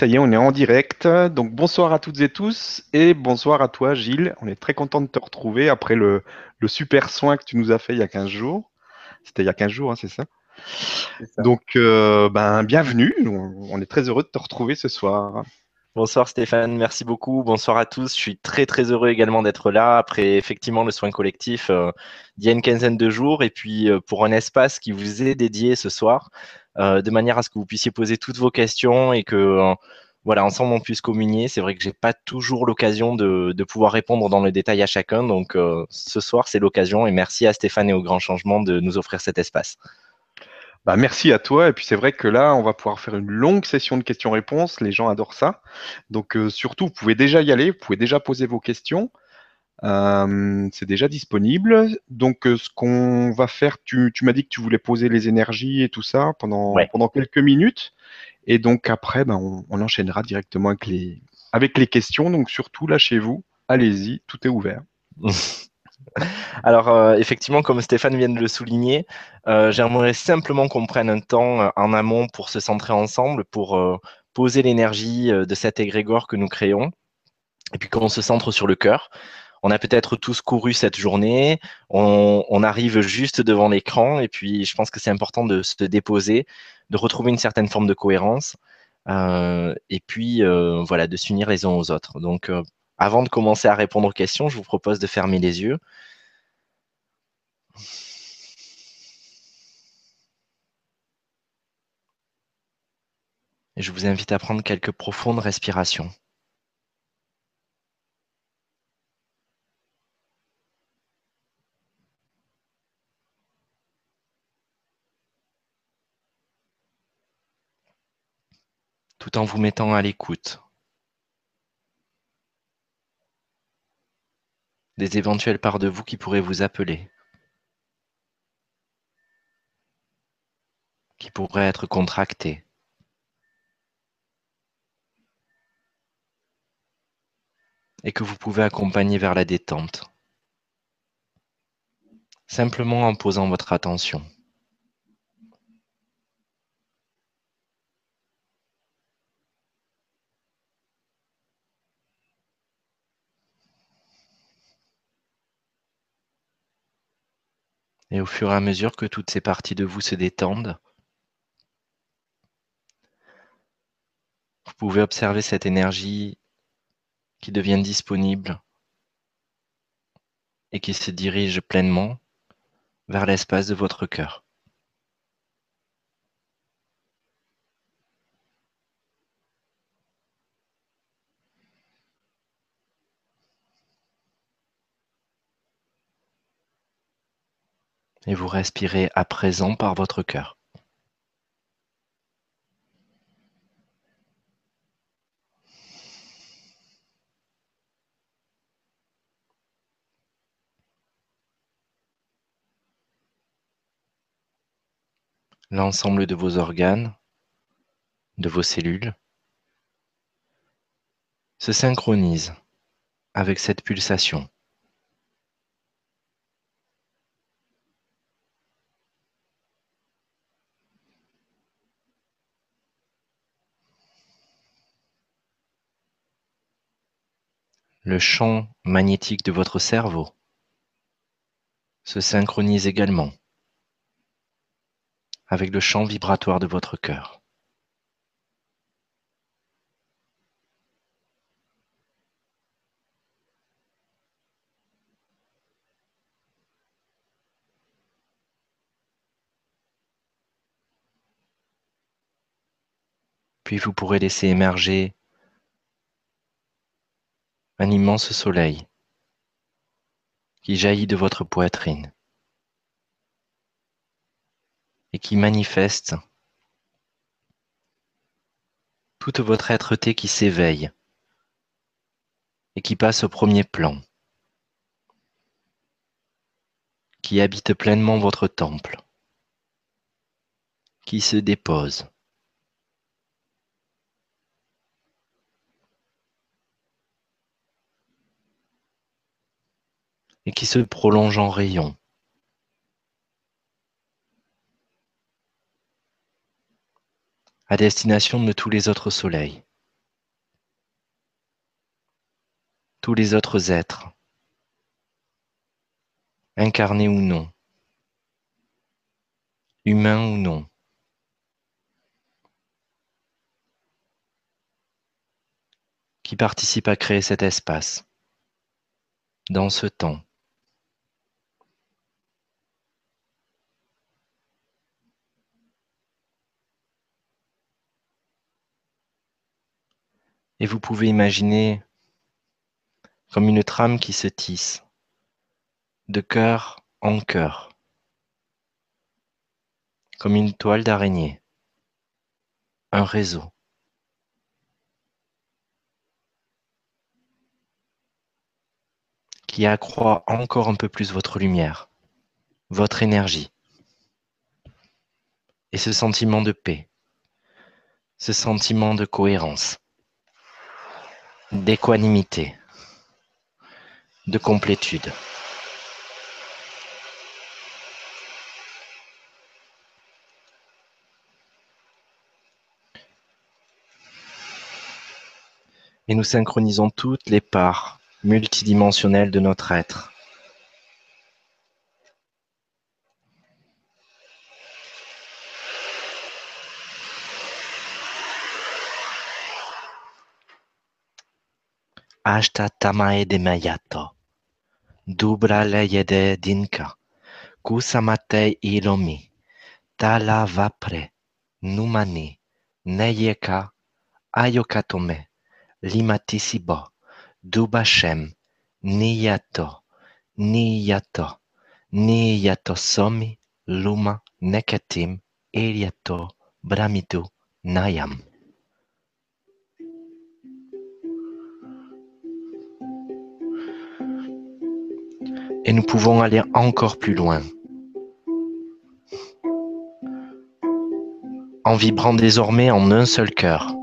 Ça y est, on est en direct. Donc bonsoir à toutes et tous et bonsoir à toi Gilles. On est très content de te retrouver après le, super soin que tu nous as fait il y a 15 jours. C'était il y a 15 jours, hein, c'est ça, Donc euh, ben, bienvenue. On est très heureux de te retrouver ce soir. Bonsoir Stéphane, merci beaucoup. Bonsoir à tous. Je suis très très heureux également d'être là après effectivement le soin collectif euh, d'il y a une quinzaine de jours et puis euh, pour un espace qui vous est dédié ce soir. Euh, de manière à ce que vous puissiez poser toutes vos questions et que voilà, ensemble on puisse communier. C'est vrai que j'ai pas toujours l'occasion de, pouvoir répondre dans le détail à chacun, donc ce soir c'est l'occasion et merci à Stéphane et au Grand Changement de nous offrir cet espace. Bah, merci à toi. Et puis c'est vrai que là, on va pouvoir faire une longue session de questions-réponses. Les gens adorent ça. Donc surtout, vous pouvez déjà y aller, vous pouvez déjà poser vos questions. Euh, c'est déjà disponible. Donc, euh, ce qu'on va faire, tu, m'as dit que tu voulais poser les énergies et tout ça pendant, pendant quelques minutes. Et donc, après, ben, on, enchaînera directement avec les, avec les questions. Donc, surtout, lâchez-vous. Allez-y, tout est ouvert. Alors, euh, effectivement, comme Stéphane vient de le souligner, j'aimerais simplement qu'on prenne un temps en amont pour se centrer ensemble, pour poser l'énergie de cet égrégore que nous créons, et puis qu'on se centre sur le cœur on a peut-être tous couru cette journée, on, arrive juste devant l'écran et puis je pense que c'est important de se déposer, de retrouver une certaine forme de cohérence euh, et puis euh, voilà, de s'unir les uns aux autres. Donc euh, avant de commencer à répondre aux questions, je vous propose de fermer les yeux. Et je vous invite à prendre quelques profondes respirations. tout en vous mettant à l'écoute des éventuelles parts de vous qui pourraient vous appeler, qui pourraient être contractées. et que vous pouvez accompagner vers la détente, simplement en posant votre attention. Et au fur et à mesure que toutes ces parties de vous se détendent, vous pouvez observer cette énergie qui devient disponible et qui se dirige pleinement vers l'espace de votre cœur. Et vous respirez à présent par votre cœur. L'ensemble de vos organes, de vos cellules, se synchronise avec cette pulsation. Le champ magnétique de votre cerveau se synchronise également avec le champ vibratoire de votre cœur. Puis vous pourrez laisser émerger un immense soleil qui jaillit de votre poitrine et qui manifeste toute votre êtreté qui s'éveille et qui passe au premier plan, qui habite pleinement votre temple, qui se dépose et qui se prolonge en rayon. à destination de tous les autres soleils, tous les autres êtres, incarnés ou non, humains ou non. qui participent à créer cet espace, dans ce temps. Et vous pouvez imaginer comme une trame qui se tisse de cœur en cœur, comme une toile d'araignée, un réseau. qui accroît encore un peu plus votre lumière, votre énergie et ce sentiment de paix, ce sentiment de cohérence, d'équanimité, de complétude. Et nous synchronisons toutes les parts multidimensionnelle de notre être. Ashta tamae de mayato, dubra leyede dinka, kusamate ilomi, tala vapre, numani, neyeka, ayokatome, limatisibo. Dubashem, Niyato, Niyato, Niyatosomi, Luma, Nekatim, Eliato, Bramidu, Nayam. Et nous pouvons aller encore plus loin. En vibrant désormais en un seul cœur.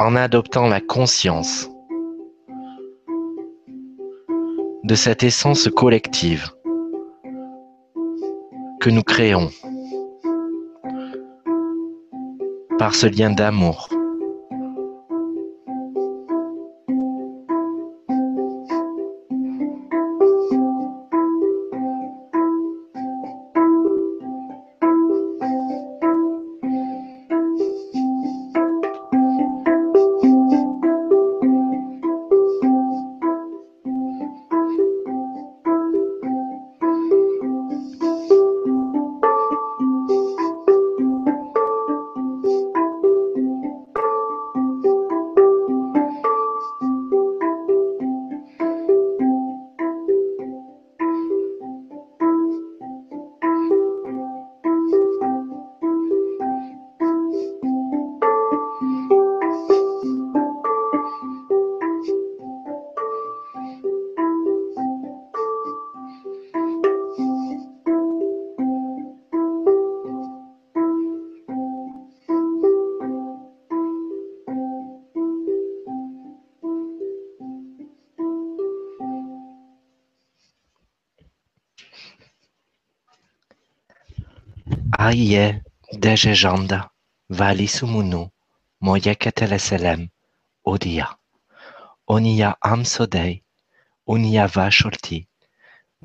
en adoptant la conscience de cette essence collective que nous créons par ce lien d'amour. Aye dejejanda valisumunnu moyeketeleselem odia. Onia amsodei, unia vasholti,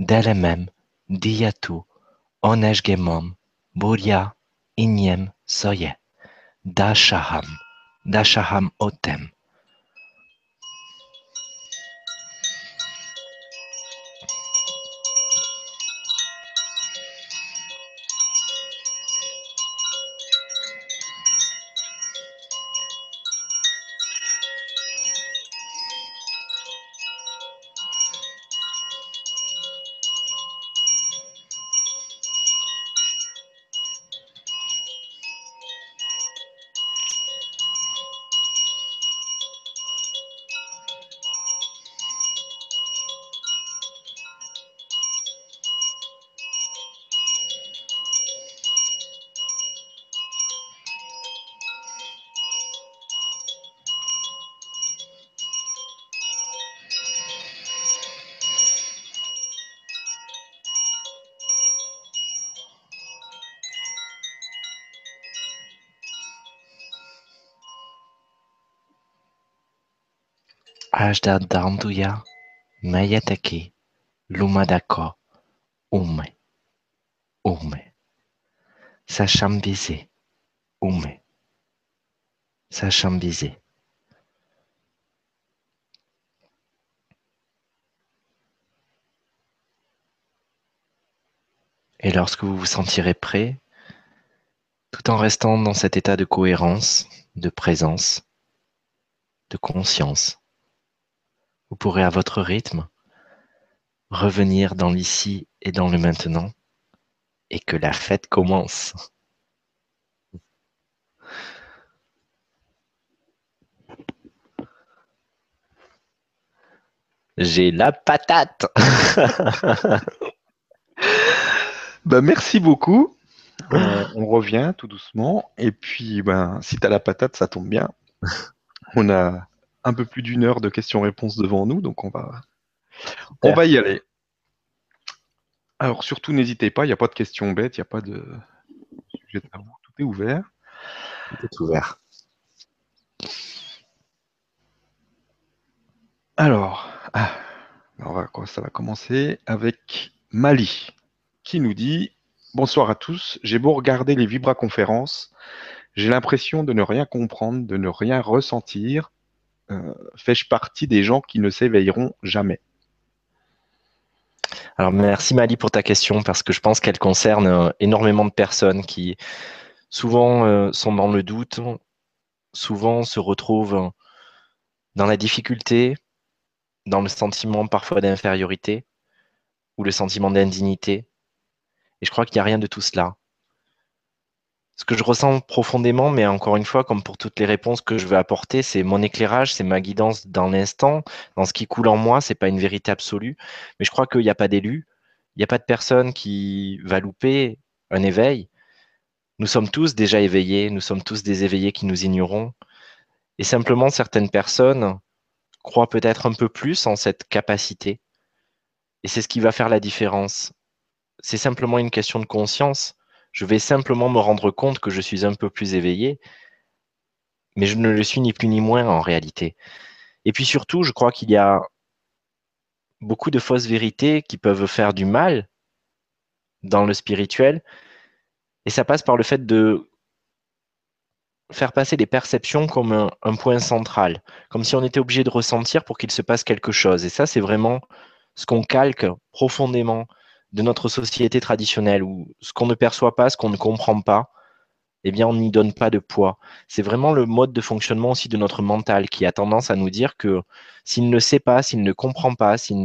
delemem diatu onesgemom buria inyem soye, dashaham, dashaham otem. Ajdadanduya Mayatake Lumadako Ume Ume. Sachambise Ume. Sachambise Et lorsque vous vous sentirez prêt, tout en restant dans cet état de cohérence, de présence, de conscience, vous pourrez à votre rythme revenir dans l'ici et dans le maintenant et que la fête commence. J'ai la patate. bah, merci beaucoup. Euh, on revient tout doucement. Et puis, ben, si tu as la patate, ça tombe bien. On a un peu plus d'une heure de questions-réponses devant nous, donc on va, on va y aller. Alors surtout, n'hésitez pas, il n'y a pas de questions bêtes, il n'y a pas de sujet tabou, tout est ouvert. Tout est ouvert. Alors, ah, ça va commencer avec Mali, qui nous dit Bonsoir à tous, j'ai beau regarder les Vibra-conférences, j'ai l'impression de ne rien comprendre, de ne rien ressentir. Euh, fais-je partie des gens qui ne s'éveilleront jamais? Alors merci Mali pour ta question parce que je pense qu'elle concerne euh, énormément de personnes qui souvent euh, sont dans le doute, souvent se retrouvent dans la difficulté, dans le sentiment parfois d'infériorité ou le sentiment d'indignité. Et je crois qu'il n'y a rien de tout cela. Ce que je ressens profondément, mais encore une fois, comme pour toutes les réponses que je veux apporter, c'est mon éclairage, c'est ma guidance dans l'instant, dans ce qui coule en moi, c'est pas une vérité absolue. Mais je crois qu'il n'y a pas d'élu, il n'y a pas de personne qui va louper un éveil. Nous sommes tous déjà éveillés, nous sommes tous des éveillés qui nous ignorons. Et simplement, certaines personnes croient peut-être un peu plus en cette capacité. Et c'est ce qui va faire la différence. C'est simplement une question de conscience je vais simplement me rendre compte que je suis un peu plus éveillé, mais je ne le suis ni plus ni moins en réalité. Et puis surtout, je crois qu'il y a beaucoup de fausses vérités qui peuvent faire du mal dans le spirituel, et ça passe par le fait de faire passer les perceptions comme un, point central, comme si on était obligé de ressentir pour qu'il se passe quelque chose. Et ça, c'est vraiment ce qu'on calque profondément de notre société traditionnelle où ce qu'on ne perçoit pas, ce qu'on ne comprend pas, eh bien, on n'y donne pas de poids. C'est vraiment le mode de fonctionnement aussi de notre mental qui a tendance à nous dire que s'il ne sait pas, s'il ne comprend pas, s'il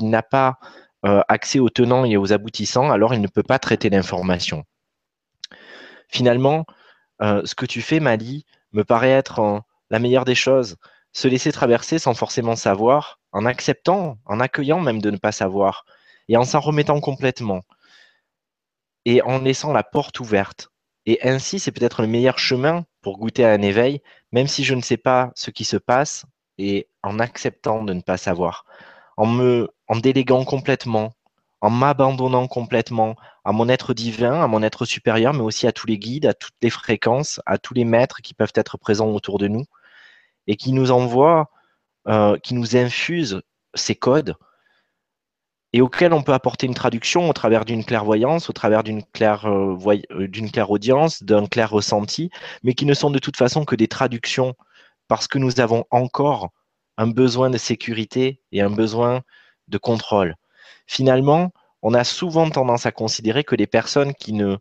n'a pas euh, accès aux tenants et aux aboutissants, alors il ne peut pas traiter l'information. Finalement, euh, ce que tu fais, Mali, me paraît être la meilleure des choses. Se laisser traverser sans forcément savoir, en acceptant, en accueillant même de ne pas savoir et en s'en remettant complètement et en laissant la porte ouverte. Et ainsi, c'est peut-être le meilleur chemin pour goûter à un éveil, même si je ne sais pas ce qui se passe, et en acceptant de ne pas savoir, en me, en déléguant complètement, en m'abandonnant complètement à mon être divin, à mon être supérieur, mais aussi à tous les guides, à toutes les fréquences, à tous les maîtres qui peuvent être présents autour de nous et qui nous envoient, euh, qui nous infusent ces codes et auquel on peut apporter une traduction au travers d'une clairvoyance, au travers d'une claire, euh, euh, d'une claire audience, d'un clair ressenti, mais qui ne sont de toute façon que des traductions parce que nous avons encore un besoin de sécurité et un besoin de contrôle. Finalement, on a souvent tendance à considérer que les personnes qui ne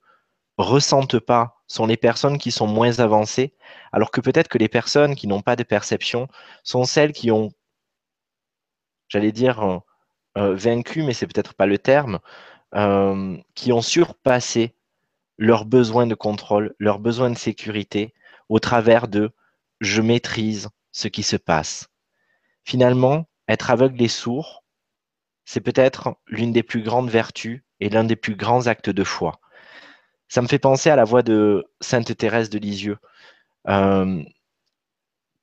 ressentent pas sont les personnes qui sont moins avancées, alors que peut-être que les personnes qui n'ont pas de perception sont celles qui ont, j'allais dire, euh, vaincus, mais c'est peut-être pas le terme, euh, qui ont surpassé leurs besoins de contrôle, leurs besoins de sécurité au travers de je maîtrise ce qui se passe. Finalement, être aveugle et sourd, c'est peut-être l'une des plus grandes vertus et l'un des plus grands actes de foi. Ça me fait penser à la voix de Sainte Thérèse de Lisieux, euh,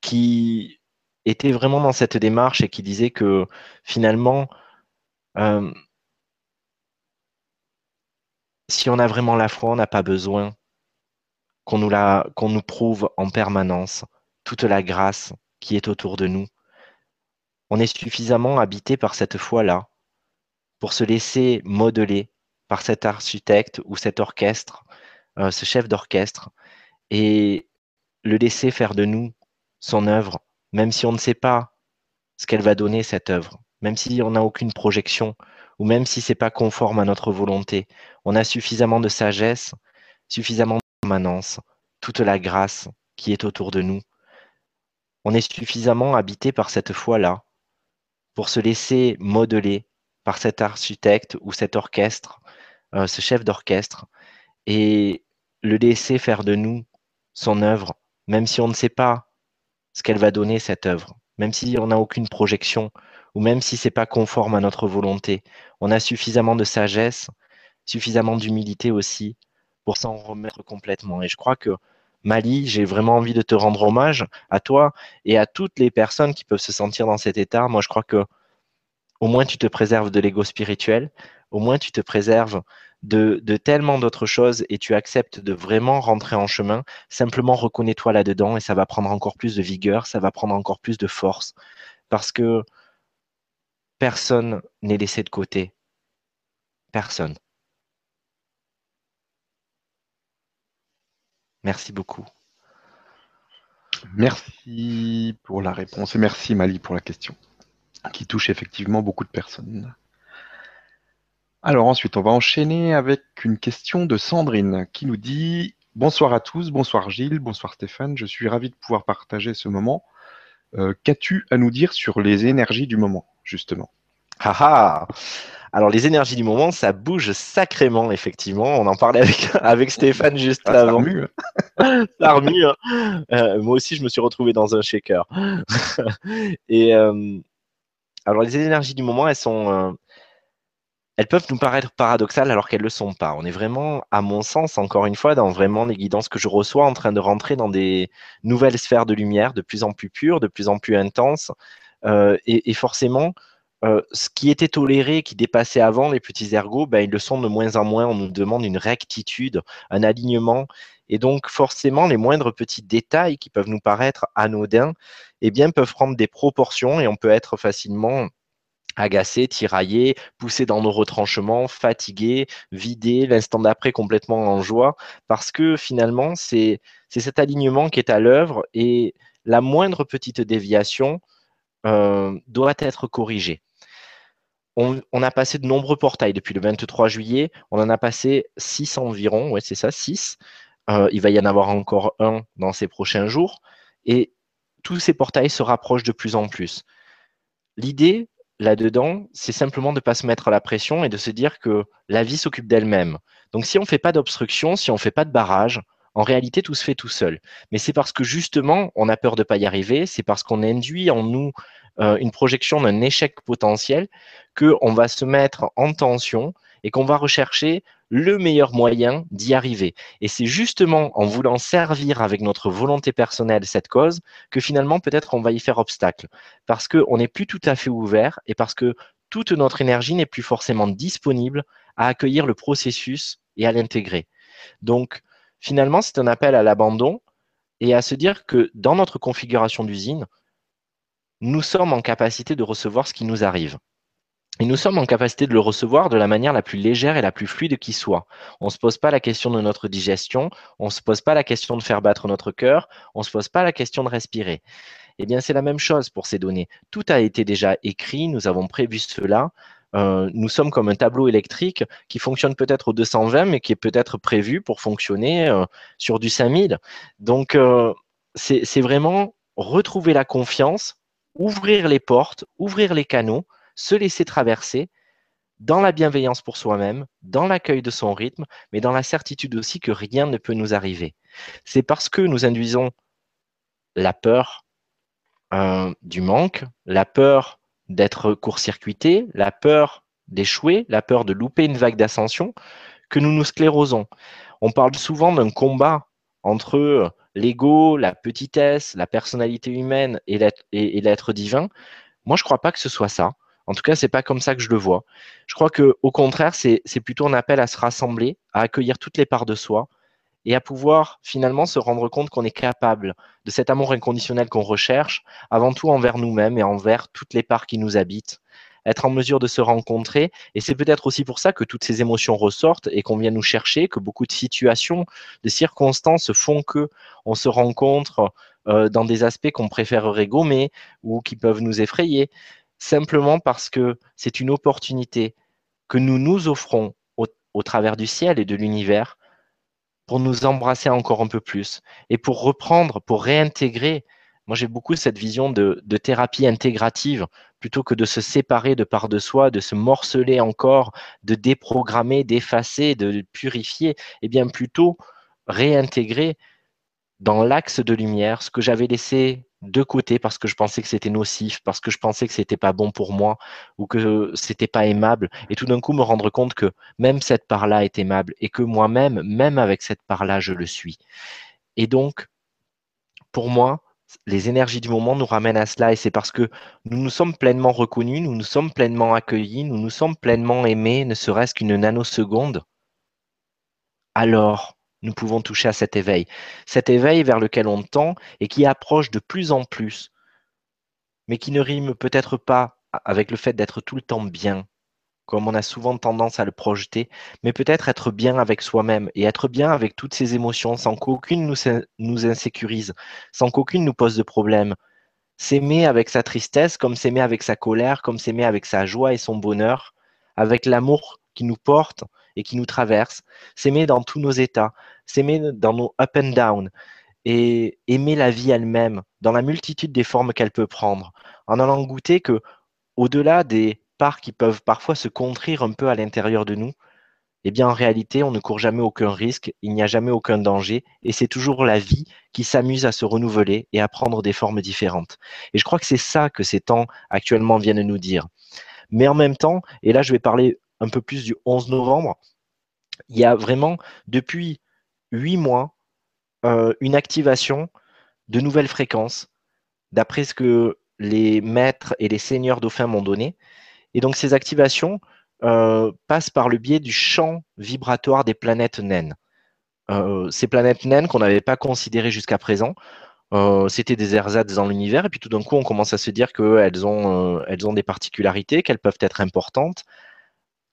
qui était vraiment dans cette démarche et qui disait que finalement, euh, si on a vraiment la foi, on n'a pas besoin qu'on nous, qu'on nous prouve en permanence toute la grâce qui est autour de nous. on est suffisamment habité par cette foi-là pour se laisser modeler par cet architecte ou cet orchestre, euh, ce chef d'orchestre, et le laisser faire de nous son œuvre, même si on ne sait pas ce qu'elle va donner, cette œuvre, même si on n'a aucune projection, ou même si ce n'est pas conforme à notre volonté. On a suffisamment de sagesse, suffisamment de permanence, toute la grâce qui est autour de nous. On est suffisamment habité par cette foi-là pour se laisser modeler par cet architecte ou cet orchestre, euh, ce chef d'orchestre, et le laisser faire de nous son œuvre, même si on ne sait pas ce qu'elle va donner, cette œuvre, même si on n'a aucune projection, ou même si ce n'est pas conforme à notre volonté. On a suffisamment de sagesse, suffisamment d'humilité aussi pour s'en remettre complètement. Et je crois que Mali, j'ai vraiment envie de te rendre hommage à toi et à toutes les personnes qui peuvent se sentir dans cet état. Moi, je crois que au moins tu te préserves de l'ego spirituel, au moins tu te préserves de, de tellement d'autres choses et tu acceptes de vraiment rentrer en chemin. Simplement reconnais-toi là-dedans et ça va prendre encore plus de vigueur, ça va prendre encore plus de force parce que personne n'est laissé de côté. Personne. Merci beaucoup. Merci pour la réponse et merci Mali pour la question qui touche effectivement beaucoup de personnes. Alors ensuite, on va enchaîner avec une question de Sandrine qui nous dit Bonsoir à tous, bonsoir Gilles, bonsoir Stéphane, je suis ravi de pouvoir partager ce moment. Euh, qu'as-tu à nous dire sur les énergies du moment, justement ah, ah alors les énergies du moment, ça bouge sacrément, effectivement. On en parlait avec, avec Stéphane juste ah, avant. Ça remue. Hein. Euh, moi aussi, je me suis retrouvé dans un shaker. Et euh, alors les énergies du moment, elles sont, euh, elles peuvent nous paraître paradoxales alors qu'elles ne le sont pas. On est vraiment, à mon sens, encore une fois, dans vraiment les guidances que je reçois, en train de rentrer dans des nouvelles sphères de lumière de plus en plus pures, de plus en plus intenses. Et, forcément, euh, ce qui était toléré, qui dépassait avant les petits ergots, ben, ils le sont de moins en moins. On nous demande une rectitude, un alignement. Et donc, forcément, les moindres petits détails qui peuvent nous paraître anodins, eh bien, peuvent prendre des proportions et on peut être facilement agacé, tiraillé, poussé dans nos retranchements, fatigué, vidé, l'instant d'après complètement en joie, parce que finalement, c'est cet alignement qui est à l'œuvre et la moindre petite déviation euh, doit être corrigée on, a passé de nombreux portails depuis le 23 juillet. On en a passé 6 environ. Ouais, c'est ça, 6. Euh, il va y en avoir encore un dans ces prochains jours. Et tous ces portails se rapprochent de plus en plus. L'idée là-dedans, c'est simplement de ne pas se mettre à la pression et de se dire que la vie s'occupe d'elle-même. Donc si on ne fait pas d'obstruction, si on ne fait pas de barrage, en réalité, tout se fait tout seul. Mais c'est parce que justement, on a peur de ne pas y arriver, c'est parce qu'on induit en nous euh, une projection d'un échec potentiel, qu'on va se mettre en tension et qu'on va rechercher le meilleur moyen d'y arriver. Et c'est justement en voulant servir avec notre volonté personnelle cette cause que finalement peut-être on va y faire obstacle. Parce qu'on n'est plus tout à fait ouvert et parce que toute notre énergie n'est plus forcément disponible à accueillir le processus et à l'intégrer. Donc finalement, c'est un appel à l'abandon et à se dire que dans notre configuration d'usine, nous sommes en capacité de recevoir ce qui nous arrive. Et nous sommes en capacité de le recevoir de la manière la plus légère et la plus fluide qui soit. On ne se pose pas la question de notre digestion, on ne se pose pas la question de faire battre notre cœur, on ne se pose pas la question de respirer. Eh bien, c'est la même chose pour ces données. Tout a été déjà écrit, nous avons prévu cela. Euh, nous sommes comme un tableau électrique qui fonctionne peut-être au 220, mais qui est peut-être prévu pour fonctionner euh, sur du 5000. Donc, euh, c'est vraiment retrouver la confiance ouvrir les portes, ouvrir les canaux, se laisser traverser dans la bienveillance pour soi-même, dans l'accueil de son rythme, mais dans la certitude aussi que rien ne peut nous arriver. C'est parce que nous induisons la peur du manque, la peur d'être court-circuité, la peur d'échouer, la peur de louper une vague d'ascension, que nous nous sclérosons. On parle souvent d'un combat entre l'ego, la petitesse, la personnalité humaine et l'être divin, moi, je ne crois pas que ce soit ça. En tout cas, ce n'est pas comme ça que je le vois. Je crois qu'au contraire, c'est plutôt un appel à se rassembler, à accueillir toutes les parts de soi et à pouvoir finalement se rendre compte qu'on est capable de cet amour inconditionnel qu'on recherche, avant tout envers nous-mêmes et envers toutes les parts qui nous habitent. Être en mesure de se rencontrer, et c'est peut-être aussi pour ça que toutes ces émotions ressortent et qu'on vient nous chercher, que beaucoup de situations, de circonstances font que on se rencontre euh, dans des aspects qu'on préférerait gommer ou qui peuvent nous effrayer, simplement parce que c'est une opportunité que nous nous offrons au travers du ciel et de l'univers pour nous embrasser encore un peu plus et pour reprendre, pour réintégrer. Moi, j'ai beaucoup cette vision de, thérapie intégrative plutôt que de se séparer de part de soi, de se morceler encore, de déprogrammer, d'effacer, de purifier, et eh bien plutôt réintégrer dans l'axe de lumière ce que j'avais laissé de côté parce que je pensais que c'était nocif, parce que je pensais que c'était pas bon pour moi ou que c'était pas aimable. Et tout d'un coup, me rendre compte que même cette part-là est aimable et que moi-même, même avec cette part-là, je le suis. Et donc, pour moi, les énergies du moment nous ramènent à cela et c'est parce que nous nous sommes pleinement reconnus, nous nous sommes pleinement accueillis, nous nous sommes pleinement aimés, ne serait-ce qu'une nanoseconde. Alors, nous pouvons toucher à cet éveil. Cet éveil vers lequel on tend et qui approche de plus en plus, mais qui ne rime peut-être pas avec le fait d'être tout le temps bien, comme on a souvent tendance à le projeter, mais peut-être être bien avec soi-même et être bien avec toutes ces émotions sans qu'aucune nous, nous insécurise, sans qu'aucune nous pose de problème. S'aimer avec sa tristesse, comme s'aimer avec sa colère, comme s'aimer avec sa joie et son bonheur, avec l'amour qui nous porte, et qui nous traverse, s'aimer dans tous nos états, s'aimer dans nos up and down, et aimer la vie elle-même dans la multitude des formes qu'elle peut prendre, en allant goûter que, au-delà des parts qui peuvent parfois se contrir un peu à l'intérieur de nous, eh bien en réalité, on ne court jamais aucun risque, il n'y a jamais aucun danger, et c'est toujours la vie qui s'amuse à se renouveler et à prendre des formes différentes. Et je crois que c'est ça que ces temps actuellement viennent nous dire. Mais en même temps, et là je vais parler un peu plus du 11 novembre, il y a vraiment depuis huit mois euh, une activation de nouvelles fréquences, d'après ce que les maîtres et les seigneurs dauphins m'ont donné. Et donc ces activations euh, passent par le biais du champ vibratoire des planètes naines. Euh, ces planètes naines qu'on n'avait pas considérées jusqu'à présent, c'était des ersatz dans l'univers, et puis tout d'un coup, on commence à se dire qu'elles ont, des particularités, qu'elles peuvent être importantes,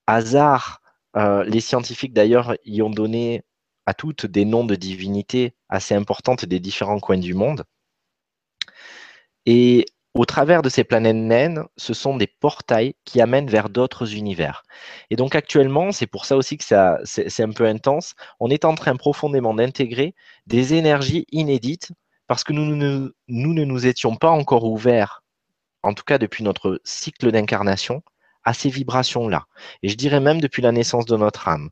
hasard, euh, les scientifiques d'ailleurs y ont donné à toutes des noms de divinités assez importantes des différents coins du monde. Et au travers de ces planètes naines, ce sont des portails qui amènent vers d'autres univers. Et donc actuellement, c'est pour ça aussi que c'est un peu intense, on est en train profondément d'intégrer des énergies inédites parce que nous ne nous étions pas encore ouverts, en tout cas depuis notre cycle d'incarnation, à ces vibrations-là. Et je dirais même depuis la naissance de notre âme.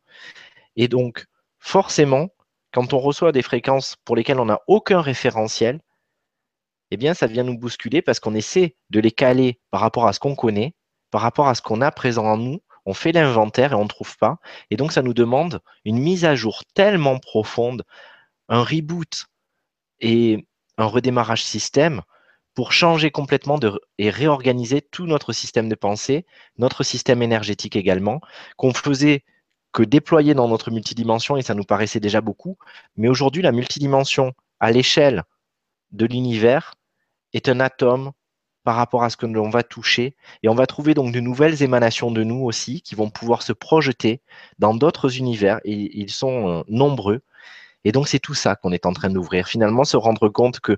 Et donc, forcément, quand on reçoit des fréquences pour lesquelles on n'a aucun référentiel, eh bien, ça vient nous bousculer parce qu'on essaie de les caler par rapport à ce qu'on connaît, par rapport à ce qu'on a présent en nous. On fait l'inventaire et on ne trouve pas. Et donc, ça nous demande une mise à jour tellement profonde, un reboot et un redémarrage système pour changer complètement et réorganiser tout notre système de pensée, notre système énergétique également, qu'on faisait que déployer dans notre multidimension et ça nous paraissait déjà beaucoup. Mais aujourd'hui, la multidimension à l'échelle de l'univers est un atome par rapport à ce que l'on va toucher. Et on va trouver donc de nouvelles émanations de nous aussi qui vont pouvoir se projeter dans d'autres univers et ils sont euh, nombreux. Et donc c'est tout ça qu'on est en train d'ouvrir. Finalement, se rendre compte que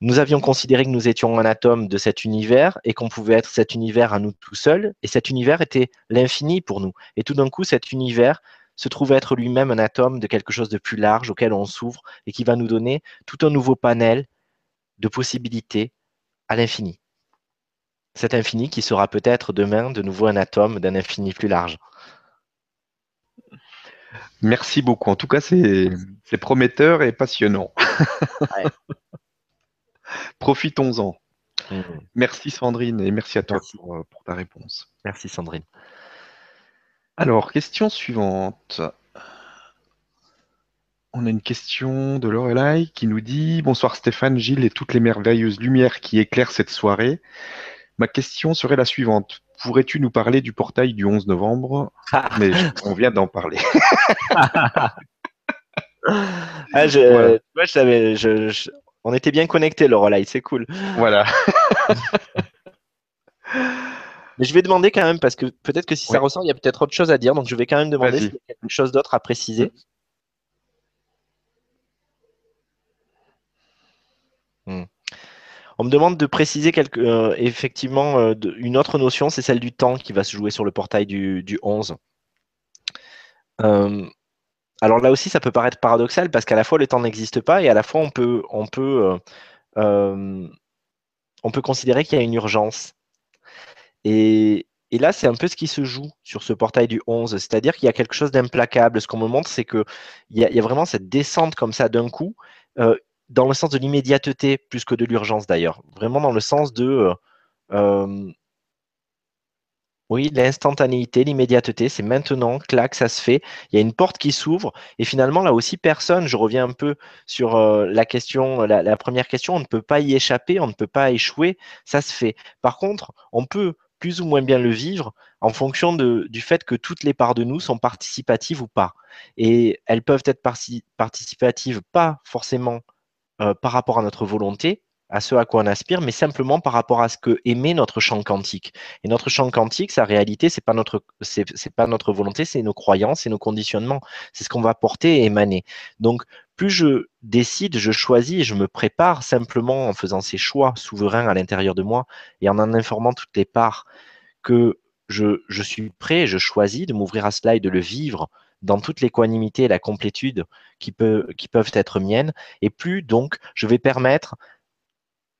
nous avions considéré que nous étions un atome de cet univers et qu'on pouvait être cet univers à nous tout seuls. Et cet univers était l'infini pour nous. Et tout d'un coup, cet univers se trouve être lui-même un atome de quelque chose de plus large auquel on s'ouvre et qui va nous donner tout un nouveau panel de possibilités à l'infini. Cet infini qui sera peut-être demain de nouveau un atome d'un infini plus large. Merci beaucoup. En tout cas, c'est prometteur et passionnant. Profitons-en. Mmh. Merci Sandrine et merci à toi euh, Pour, ta réponse. Merci Sandrine. Alors, question suivante. On a une question de Lorelai qui nous dit Bonsoir Stéphane, Gilles et toutes les merveilleuses lumières qui éclairent cette soirée. Ma question serait la suivante. Pourrais-tu nous parler du portail du 11 novembre? Mais on vient d'en parler. Ah, je, moi, je savais, je, on était bien connectés, le relais, c'est cool. Voilà. Mais je vais demander quand même, parce que peut-être que si ça ressort, il y a peut-être autre chose à dire. Donc je vais quand même demander s'il y a quelque chose d'autre à préciser. Hmm. On me demande de préciser quelque, euh, effectivement euh, une autre notion, c'est celle du temps qui va se jouer sur le portail du, 11. Euh, alors là aussi, ça peut paraître paradoxal parce qu'à la fois le temps n'existe pas et à la fois on peut, on peut, on peut considérer qu'il y a une urgence. Et, là, c'est un peu ce qui se joue sur ce portail du 11, c'est-à-dire qu'il y a quelque chose d'implacable. Ce qu'on me montre, c'est qu'il y, y a vraiment cette descente comme ça d'un coup, euh, dans le sens de l'immédiateté plus que de l'urgence d'ailleurs. Vraiment dans le sens de... Euh, euh, oui, l'instantanéité, l'immédiateté, c'est maintenant, clac, ça se fait. Il y a une porte qui s'ouvre et finalement, là aussi, personne, je reviens un peu sur la question, la, première question, on ne peut pas y échapper, on ne peut pas échouer, ça se fait. Par contre, on peut plus ou moins bien le vivre en fonction du fait que toutes les parts de nous sont participatives ou pas. Et elles peuvent être participatives pas forcément euh, par rapport à notre volonté, à ce à quoi on aspire, mais simplement par rapport à ce que émet notre champ quantique. Et notre champ quantique, sa réalité, c'est pas notre, c'est, pas notre volonté, c'est nos croyances et nos conditionnements. C'est ce qu'on va porter et émaner. Donc, plus je décide, je choisis je me prépare simplement en faisant ces choix souverains à l'intérieur de moi et en en informant toutes les parts que je, je suis prêt, je choisis de m'ouvrir à cela et de le vivre dans toute l'équanimité et la complétude qui, peut, qui peuvent être miennes, et plus donc je vais permettre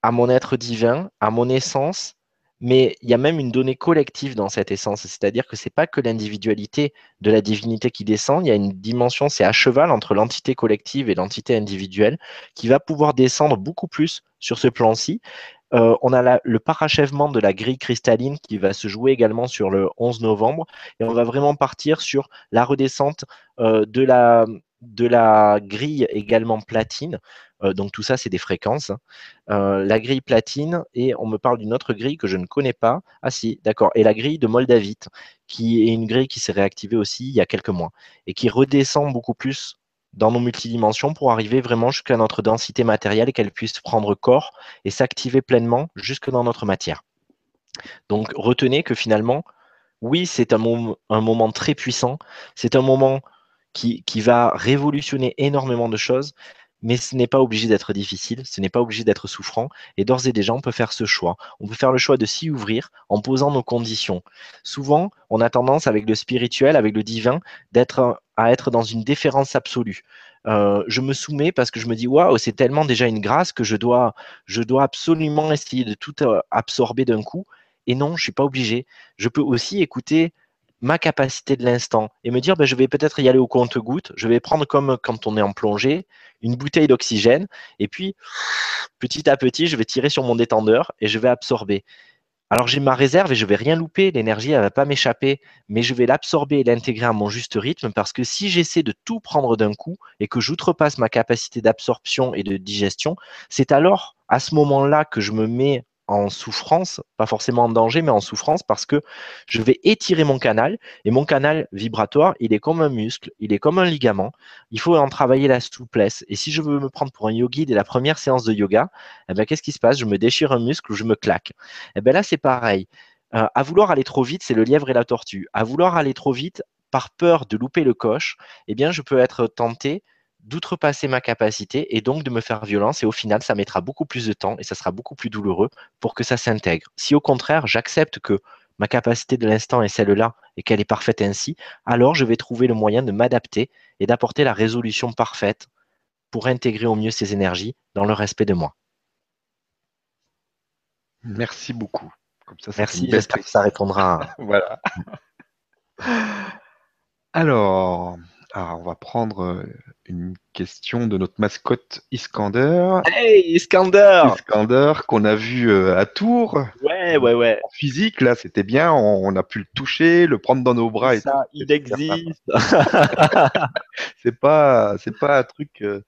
à mon être divin, à mon essence, mais il y a même une donnée collective dans cette essence, c'est-à-dire que ce n'est pas que l'individualité de la divinité qui descend, il y a une dimension, c'est à cheval entre l'entité collective et l'entité individuelle, qui va pouvoir descendre beaucoup plus sur ce plan-ci. Euh, on a le parachèvement de la grille cristalline qui va se jouer également sur le 11 novembre, et on va vraiment partir sur la redescente euh, de, la, de la grille également platine, euh, donc tout ça, c'est des fréquences. Hein. Euh, la grille platine, et on me parle d'une autre grille que je ne connais pas. Ah si, d'accord. Et la grille de Moldavite, qui est une grille qui s'est réactivée aussi il y a quelques mois, et qui redescend beaucoup plus dans nos multidimensions pour arriver vraiment jusqu'à notre densité matérielle et qu'elle puisse prendre corps et s'activer pleinement jusque dans notre matière. Donc retenez que finalement, oui, c'est un, un, moment très puissant, c'est un moment qui, va révolutionner énormément de choses, mais ce n'est pas obligé d'être difficile, ce n'est pas obligé d'être souffrant, et d'ores et déjà, on peut faire ce choix. On peut faire le choix de s'y ouvrir en posant nos conditions. Souvent, on a tendance avec le spirituel, avec le divin, à être dans une déférence absolue. Euh, je me soumets parce que je me dis waouh, c'est tellement déjà une grâce que je dois, je dois absolument essayer de tout euh, absorber d'un coup. Et non, je suis pas obligé. Je peux aussi écouter ma capacité de l'instant et me dire ben, je vais peut-être y aller au compte-goutte, je vais prendre comme quand on est en plongée une bouteille d'oxygène et puis petit à petit je vais tirer sur mon détendeur et je vais absorber. Alors j'ai ma réserve et je vais rien louper, l'énergie elle va pas m'échapper, mais je vais l'absorber et l'intégrer à mon juste rythme parce que si j'essaie de tout prendre d'un coup et que j'outrepasse ma capacité d'absorption et de digestion, c'est alors à ce moment-là que je me mets en souffrance, pas forcément en danger, mais en souffrance parce que je vais étirer mon canal et mon canal vibratoire, il est comme un muscle, il est comme un ligament. Il faut en travailler la souplesse. Et si je veux me prendre pour un yogi dès la première séance de yoga, eh ben, qu'est-ce qui se passe? Je me déchire un muscle ou je me claque. Eh ben là, c'est pareil. Euh, à vouloir aller trop vite, c'est le lièvre et la tortue. À vouloir aller trop vite, par peur de louper le coche, eh bien, je peux être tenté d'outrepasser ma capacité et donc de me faire violence. Et au final, ça mettra beaucoup plus de temps et ça sera beaucoup plus douloureux pour que ça s'intègre. Si au contraire, j'accepte que ma capacité de l'instant est celle-là et qu'elle est parfaite ainsi, alors je vais trouver le moyen de m'adapter et d'apporter la résolution parfaite pour intégrer au mieux ces énergies dans le respect de moi. Merci beaucoup. Comme ça, Merci, j'espère que ça répondra. voilà. Alors, alors, on va prendre euh, une question de notre mascotte Iskander. Hey, Iskander Iskander, qu'on a vu euh, à Tours. Ouais, ouais, ouais. En physique, là, c'était bien. On, a pu le toucher, le prendre dans nos bras. Et ça, il existe. c'est pas, c'est pas un truc euh,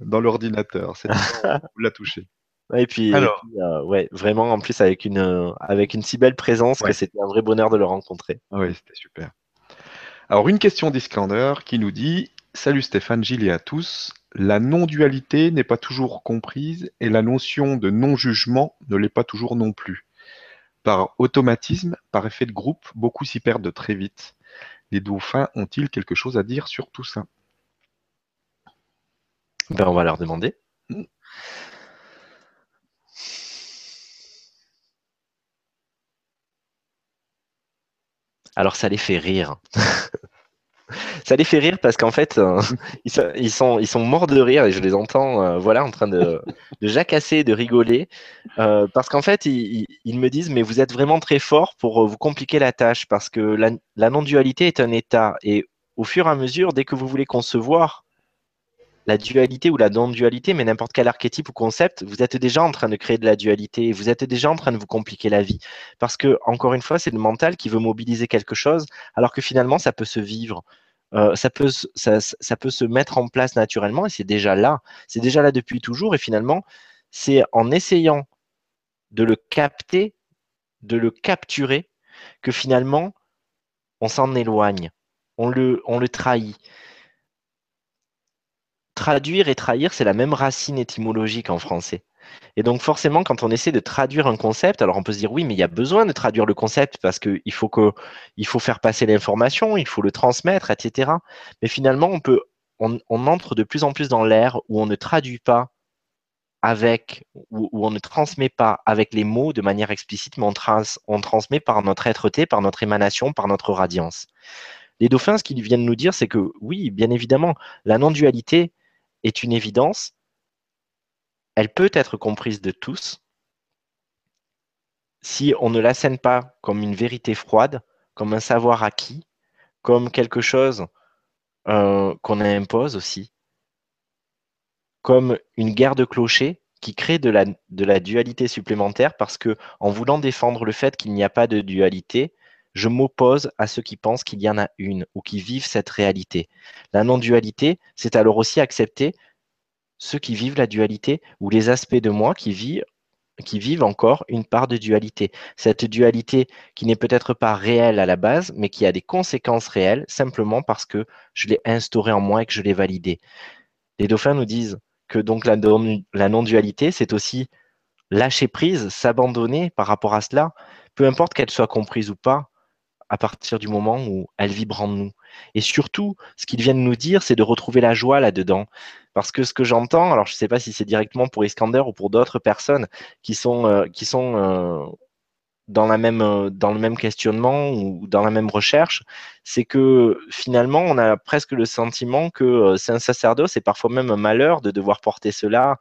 dans l'ordinateur. C'est on l'a touché. Et puis, Alors, ouais, vraiment, en plus, avec une, avec une si belle présence que c'était un vrai bonheur de le rencontrer. Oui, c'était super. Alors, une question d'Iskander qui nous dit Salut Stéphane, Gilles et à tous. La non-dualité n'est pas toujours comprise et la notion de non-jugement ne l'est pas toujours non plus. Par automatisme, par effet de groupe, beaucoup s'y perdent très vite. Les dauphins ont-ils quelque chose à dire sur tout ça? Ben, On va leur demander. Alors ça les fait rire. ça les fait rire parce qu'en fait, euh, ils, sont, morts de rire et je les entends euh, voilà, en train de, jacasser, de rigoler. Euh, parce qu'en fait, ils, me disent, mais vous êtes vraiment très fort pour vous compliquer la tâche parce que la non-dualité est un état. Et au fur et à mesure, dès que vous voulez concevoir la dualité ou la non-dualité, mais n'importe quel archétype ou concept, vous êtes déjà en train de créer de la dualité, vous êtes déjà en train de vous compliquer la vie. Parce que, encore une fois, c'est le mental qui veut mobiliser quelque chose, alors que finalement, ça peut se vivre. Euh, ça, peut, se mettre en place naturellement et c'est déjà là. C'est déjà là depuis toujours et finalement, c'est en essayant de le capter, de le capturer, que finalement, on s'en éloigne, on le trahit traduire et trahir, c'est la même racine étymologique en français. Et donc forcément, quand on essaie de traduire un concept, alors on peut se dire oui, mais il y a besoin de traduire le concept parce qu'il faut faire passer l'information, il faut le transmettre, etc. Mais finalement, on peut, entre de plus en plus dans l'ère où on ne traduit pas avec, où, on ne transmet pas avec les mots de manière explicite, mais on, transmet par notre être-té, par notre émanation, par notre radiance. Les dauphins, ce qu'ils viennent nous dire, c'est que oui, bien évidemment, la non-dualité, est une évidence, elle peut être comprise de tous. Si on ne l'assène pas comme une vérité froide, comme un savoir acquis, comme quelque chose euh, qu'on impose aussi, comme une guerre de clochers qui crée de la, de la dualité supplémentaire parce que en voulant défendre le fait qu'il n'y a pas de dualité, je m'oppose à ceux qui pensent qu'il y en a une ou qui vivent cette réalité. La non-dualité, c'est alors aussi accepter ceux qui vivent la dualité ou les aspects de moi qui vivent encore une part de dualité. Cette dualité qui n'est peut-être pas réelle à la base, mais qui a des conséquences réelles simplement parce que je l'ai instaurée en moi et que je l'ai validée. Les dauphins nous disent que donc la, non-dualité, c'est aussi lâcher prise, s'abandonner par rapport à cela, peu importe qu'elle soit comprise ou pas, à partir du moment où elle vibre en nous. Et surtout, ce qu'ils viennent nous dire, c'est de retrouver la joie là-dedans. Parce que ce que j'entends, alors je ne sais pas si c'est directement pour Iskander ou pour d'autres personnes qui sont, euh, qui sont euh, dans, la même, euh, dans le même questionnement ou dans la même recherche, c'est que finalement, on a presque le sentiment que c'est un sacerdoce et parfois même un malheur de devoir porter cela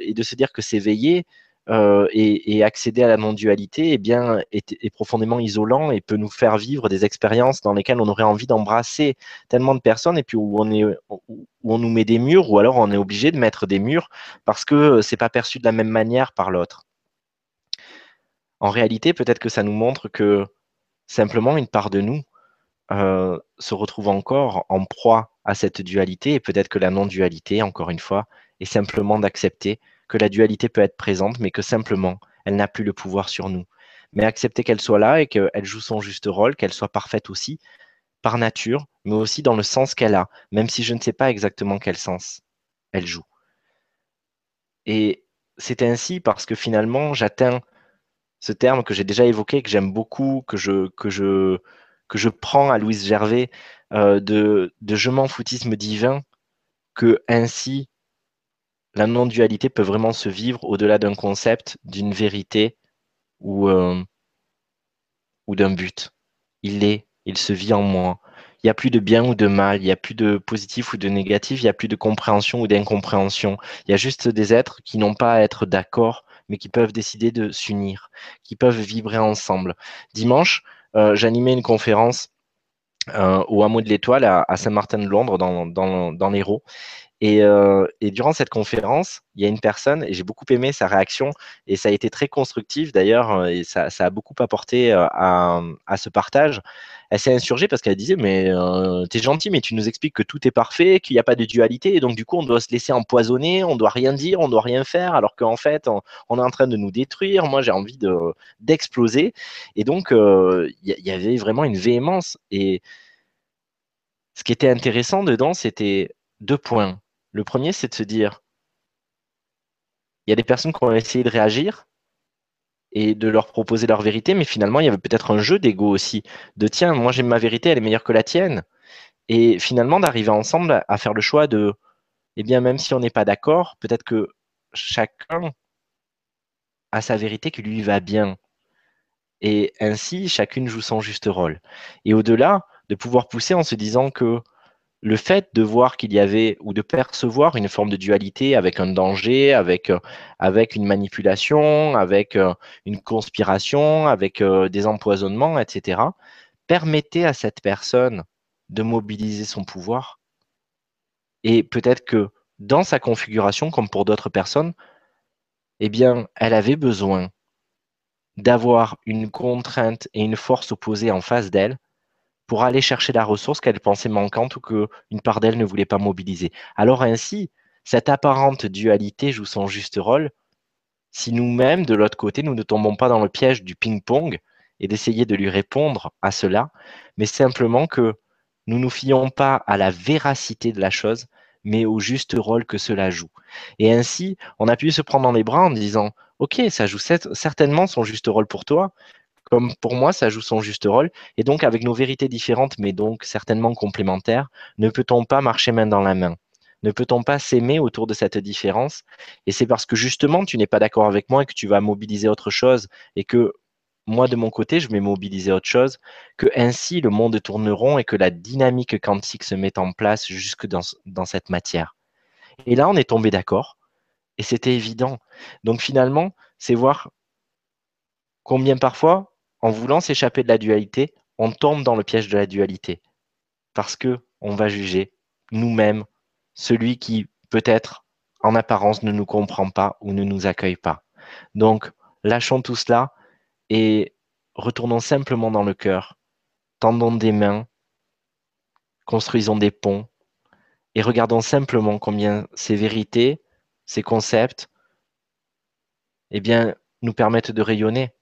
et de se dire que s'éveiller, euh, et, accéder à la non-dualité eh est, profondément isolant et peut nous faire vivre des expériences dans lesquelles on aurait envie d'embrasser tellement de personnes et puis où on, nous met des murs ou alors on est obligé de mettre des murs parce que c'est pas perçu de la même manière par l'autre. En réalité, peut-être que ça nous montre que simplement une part de nous euh, se retrouve encore en proie à cette dualité et peut-être que la non-dualité, encore une fois, est simplement d'accepter que la dualité peut être présente, mais que simplement, elle n'a plus le pouvoir sur nous. Mais accepter qu'elle soit là et qu'elle joue son juste rôle, qu'elle soit parfaite aussi, par nature, mais aussi dans le sens qu'elle a, même si je ne sais pas exactement quel sens elle joue. Et c'est ainsi parce que finalement, j'atteins ce terme que j'ai déjà évoqué, que j'aime beaucoup, que je, prends à Louise Gervais, euh, de, de je m'en foutisme divin, que ainsi la non-dualité peut vraiment se vivre au-delà d'un concept, d'une vérité ou, euh, d'un but. Il est, il se vit en moi. Il n'y a plus de bien ou de mal, il n'y a plus de positif ou de négatif, il n'y a plus de compréhension ou d'incompréhension. Il y a juste des êtres qui n'ont pas à être d'accord, mais qui peuvent décider de s'unir, qui peuvent vibrer ensemble. Dimanche, euh, j'animais une conférence euh, au hameau de l'Étoile à, Saint-Martin-de-Londres dans, dans, dans l'Hérault. Euh, et, durant cette conférence, il y a une personne, et j'ai beaucoup aimé sa réaction, et ça a été très constructif d'ailleurs, euh, et ça, a beaucoup apporté euh, à, ce partage. Elle s'est insurgée parce qu'elle disait, mais euh, t'es gentil, mais tu nous expliques que tout est parfait, qu'il n'y a pas de dualité, et donc du coup, on doit se laisser empoisonner, on doit rien dire, on doit rien faire, alors qu'en fait, on, est en train de nous détruire. Moi, j'ai envie d'exploser. et donc, il y, avait vraiment une véhémence. Et ce qui était intéressant dedans, c'était deux points. Le premier, c'est de se dire, il y a des personnes qui ont essayé de réagir et de leur proposer leur vérité, mais finalement, il y avait peut-être un jeu d'ego aussi, de tiens, moi j'ai ma vérité, elle est meilleure que la tienne. Et finalement, d'arriver ensemble à faire le choix de, eh bien, même si on n'est pas d'accord, peut-être que chacun a sa vérité qui lui va bien. Et ainsi, chacune joue son juste rôle. Et au-delà, de pouvoir pousser en se disant que le fait de voir qu'il y avait ou de percevoir une forme de dualité avec un danger, avec, euh, une manipulation, avec euh, une conspiration, avec euh, des empoisonnements, etc., permettait à cette personne de mobiliser son pouvoir. Et peut-être que dans sa configuration, comme pour d'autres personnes, eh bien, elle avait besoin d'avoir une contrainte et une force opposée en face d'elle pour aller chercher la ressource qu'elle pensait manquante ou qu'une part d'elle ne voulait pas mobiliser. Alors ainsi, cette apparente dualité joue son juste rôle si nous-mêmes, de l'autre côté, nous ne tombons pas dans le piège du ping-pong et d'essayer de lui répondre à cela, mais simplement que nous ne nous fions pas à la véracité de la chose, mais au juste rôle que cela joue. Et ainsi, on a pu se prendre dans les bras en disant, OK, ça joue certainement son juste rôle pour toi, comme pour moi, ça joue son juste rôle. Et donc, avec nos vérités différentes, mais donc certainement complémentaires, ne peut-on pas marcher main dans la main? Ne peut-on pas s'aimer autour de cette différence? Et c'est parce que justement, tu n'es pas d'accord avec moi et que tu vas mobiliser autre chose et que moi, de mon côté, je vais mobiliser autre chose, que ainsi le monde tourne rond et que la dynamique quantique se met en place jusque dans, dans cette matière. Et là, on est tombé d'accord et c'était évident. Donc finalement, c'est voir combien parfois en voulant s'échapper de la dualité, on tombe dans le piège de la dualité. Parce que on va juger nous-mêmes celui qui peut-être en apparence ne nous comprend pas ou ne nous accueille pas. Donc, lâchons tout cela et retournons simplement dans le cœur, tendons des mains, construisons des ponts et regardons simplement combien ces vérités, ces concepts, eh bien, nous permettent de rayonner.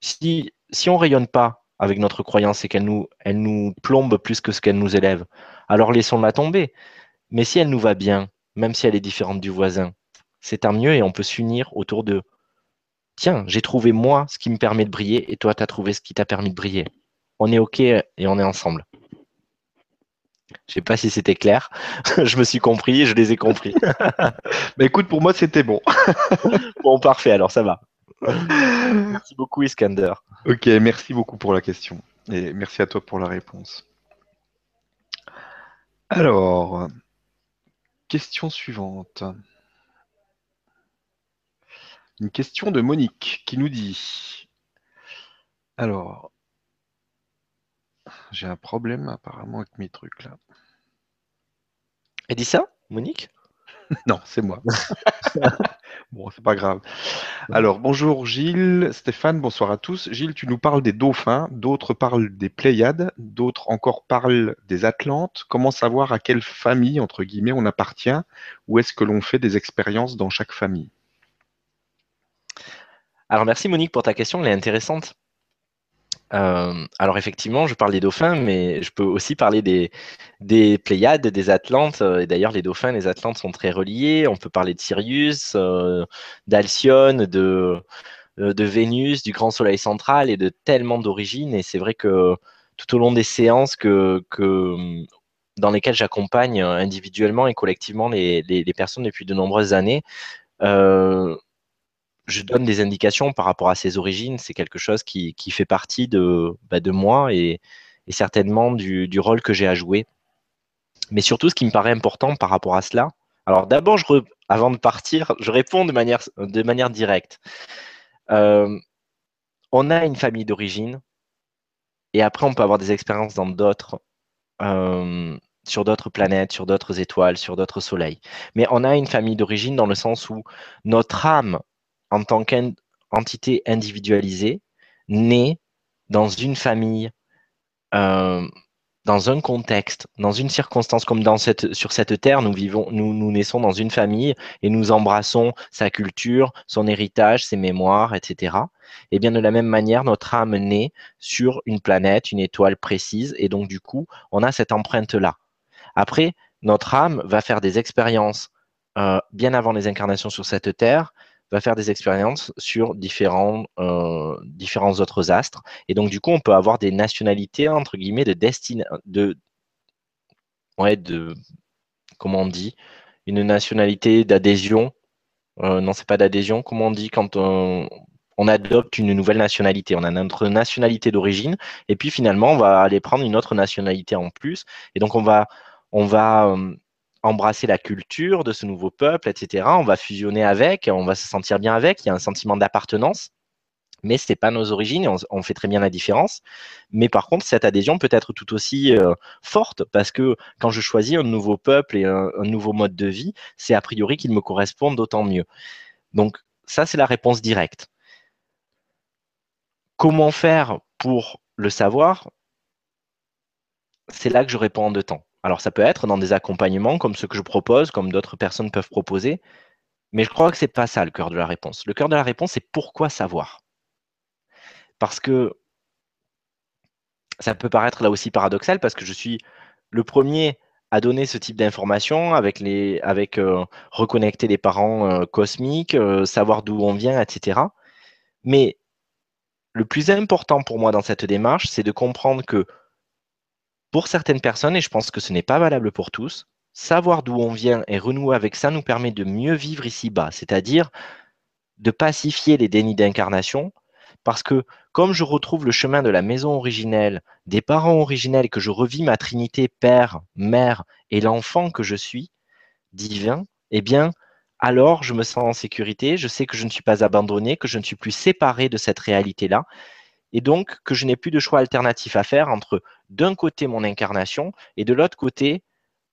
Si si on rayonne pas avec notre croyance et qu'elle nous, elle nous plombe plus que ce qu'elle nous élève, alors laissons-la tomber. Mais si elle nous va bien, même si elle est différente du voisin, c'est tant mieux et on peut s'unir autour de tiens, j'ai trouvé moi ce qui me permet de briller et toi, tu as trouvé ce qui t'a permis de briller. On est OK et on est ensemble. Je sais pas si c'était clair. je me suis compris, je les ai compris. Mais écoute, pour moi, c'était bon. bon, parfait, alors ça va. Merci beaucoup, Iskander. Ok, merci beaucoup pour la question. Et merci à toi pour la réponse. Alors, question suivante. Une question de Monique qui nous dit Alors, j'ai un problème apparemment avec mes trucs là. Elle dit ça, Monique? Non, c'est moi. bon, c'est pas grave. Alors, bonjour Gilles, Stéphane, bonsoir à tous. Gilles, tu nous parles des dauphins, d'autres parlent des Pléiades, d'autres encore parlent des Atlantes. Comment savoir à quelle famille, entre guillemets, on appartient ou est-ce que l'on fait des expériences dans chaque famille? Alors, merci Monique pour ta question, elle est intéressante. Euh, alors effectivement, je parle des dauphins, mais je peux aussi parler des, des Pléiades, des Atlantes. Euh, et d'ailleurs, les dauphins les Atlantes sont très reliés. On peut parler de Sirius, euh, d'Alcyone, de, de Vénus, du grand soleil central et de tellement d'origines. Et c'est vrai que tout au long des séances que, que dans lesquelles j'accompagne individuellement et collectivement les, les, personnes depuis de nombreuses années, je donne des indications par rapport à ses origines. C'est quelque chose qui, fait partie de, bah, de moi et, certainement du, rôle que j'ai à jouer. Mais surtout, ce qui me paraît important par rapport à cela, alors d'abord, avant de partir, je réponds de manière, de manière directe. Euh, on a une famille d'origine et après, on peut avoir des expériences dans d'autres. Euh, sur d'autres planètes, sur d'autres étoiles, sur d'autres soleils. Mais on a une famille d'origine dans le sens où notre âme en tant qu'entité individualisée, née dans une famille, euh, dans un contexte, dans une circonstance comme sur cette terre, nous vivons, nous, nous naissons dans une famille et nous embrassons sa culture, son héritage, ses mémoires, etc. Et eh bien de la même manière, notre âme naît sur une planète, une étoile précise, et donc du coup, on a cette empreinte-là. Après, notre âme va faire des expériences euh, bien avant les incarnations sur cette terre, va faire des expériences sur différents, euh, différents autres astres. Et donc, du coup, on peut avoir des nationalités, entre guillemets, de destinée, de, ouais, de, comment on dit, une nationalité d'adhésion. Euh, non, c'est pas d'adhésion, comment on dit quand on, on adopte une nouvelle nationalité. On a notre nationalité d'origine, et puis finalement, on va aller prendre une autre nationalité en plus. Et donc, on va, on va euh, embrasser la culture de ce nouveau peuple, etc. On va fusionner avec, on va se sentir bien avec, il y a un sentiment d'appartenance, mais ce n'est pas nos origines, on, on, fait très bien la différence. Mais par contre, cette adhésion peut être tout aussi euh, forte, parce que quand je choisis un nouveau peuple et un, un nouveau mode de vie, c'est a priori qu'il me correspond d'autant mieux. Donc ça, c'est la réponse directe. Comment faire pour le savoir? C'est là que je réponds en deux temps. Alors ça peut être dans des accompagnements comme ceux que je propose, comme d'autres personnes peuvent proposer, mais je crois que ce n'est pas ça le cœur de la réponse. Le cœur de la réponse, c'est pourquoi savoir? Parce que ça peut paraître là aussi paradoxal, parce que je suis le premier à donner ce type d'informations avec les euh, reconnecter les parents euh, cosmiques, euh, savoir d'où on vient, etc. Mais le plus important pour moi dans cette démarche, c'est de comprendre que pour certaines personnes, et je pense que ce n'est pas valable pour tous, savoir d'où on vient et renouer avec ça nous permet de mieux vivre ici-bas, c'est-à-dire de pacifier les dénis d'incarnation, parce que comme je retrouve le chemin de la maison originelle, des parents originels, que je revis ma trinité Père, Mère et l'enfant que je suis, divin, eh bien, alors je me sens en sécurité, je sais que je ne suis pas abandonné, que je ne suis plus séparé de cette réalité-là, et donc que je n'ai plus de choix alternatif à faire entre d'un côté mon incarnation et de l'autre côté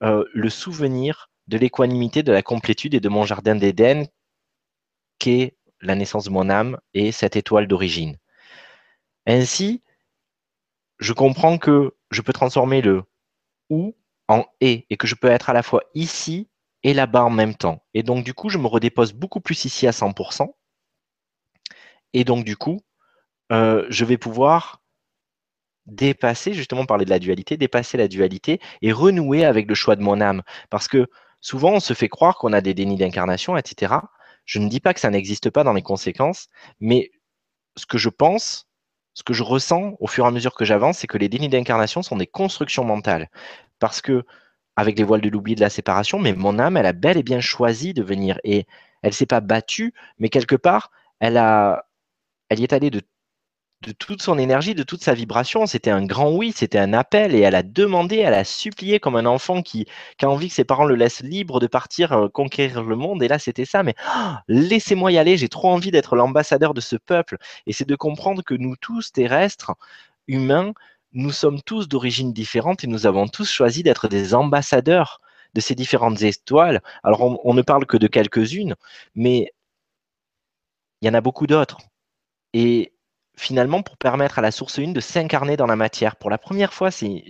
euh, le souvenir de l'équanimité, de la complétude et de mon jardin d'Éden qu'est la naissance de mon âme et cette étoile d'origine. Ainsi, je comprends que je peux transformer le ou en et et que je peux être à la fois ici et là-bas en même temps. Et donc, du coup, je me redépose beaucoup plus ici à 100%. Et donc, du coup, euh, je vais pouvoir dépasser, justement, parler de la dualité, dépasser la dualité et renouer avec le choix de mon âme. Parce que souvent, on se fait croire qu'on a des dénis d'incarnation, etc. Je ne dis pas que ça n'existe pas dans les conséquences, mais ce que je pense, ce que je ressens au fur et à mesure que j'avance, c'est que les dénis d'incarnation sont des constructions mentales. Parce que, avec les voiles de l'oubli de la séparation, mais mon âme, elle a bel et bien choisi de venir. Et elle ne s'est pas battue, mais quelque part, elle, a, elle y est allée de de toute son énergie, de toute sa vibration. C'était un grand oui, c'était un appel et elle a demandé, elle a supplié comme un enfant qui, a envie que ses parents le laissent libre de partir euh, conquérir le monde. Et là, c'était ça, mais oh, laissez-moi y aller, j'ai trop envie d'être l'ambassadeur de ce peuple. Et c'est de comprendre que nous tous, terrestres, humains, nous sommes tous d'origine différente et nous avons tous choisi d'être des ambassadeurs de ces différentes étoiles. Alors, on, on ne parle que de quelques-unes, mais il y en a beaucoup d'autres. Et finalement pour permettre à la source 1 de s'incarner dans la matière. Pour la première fois, c'est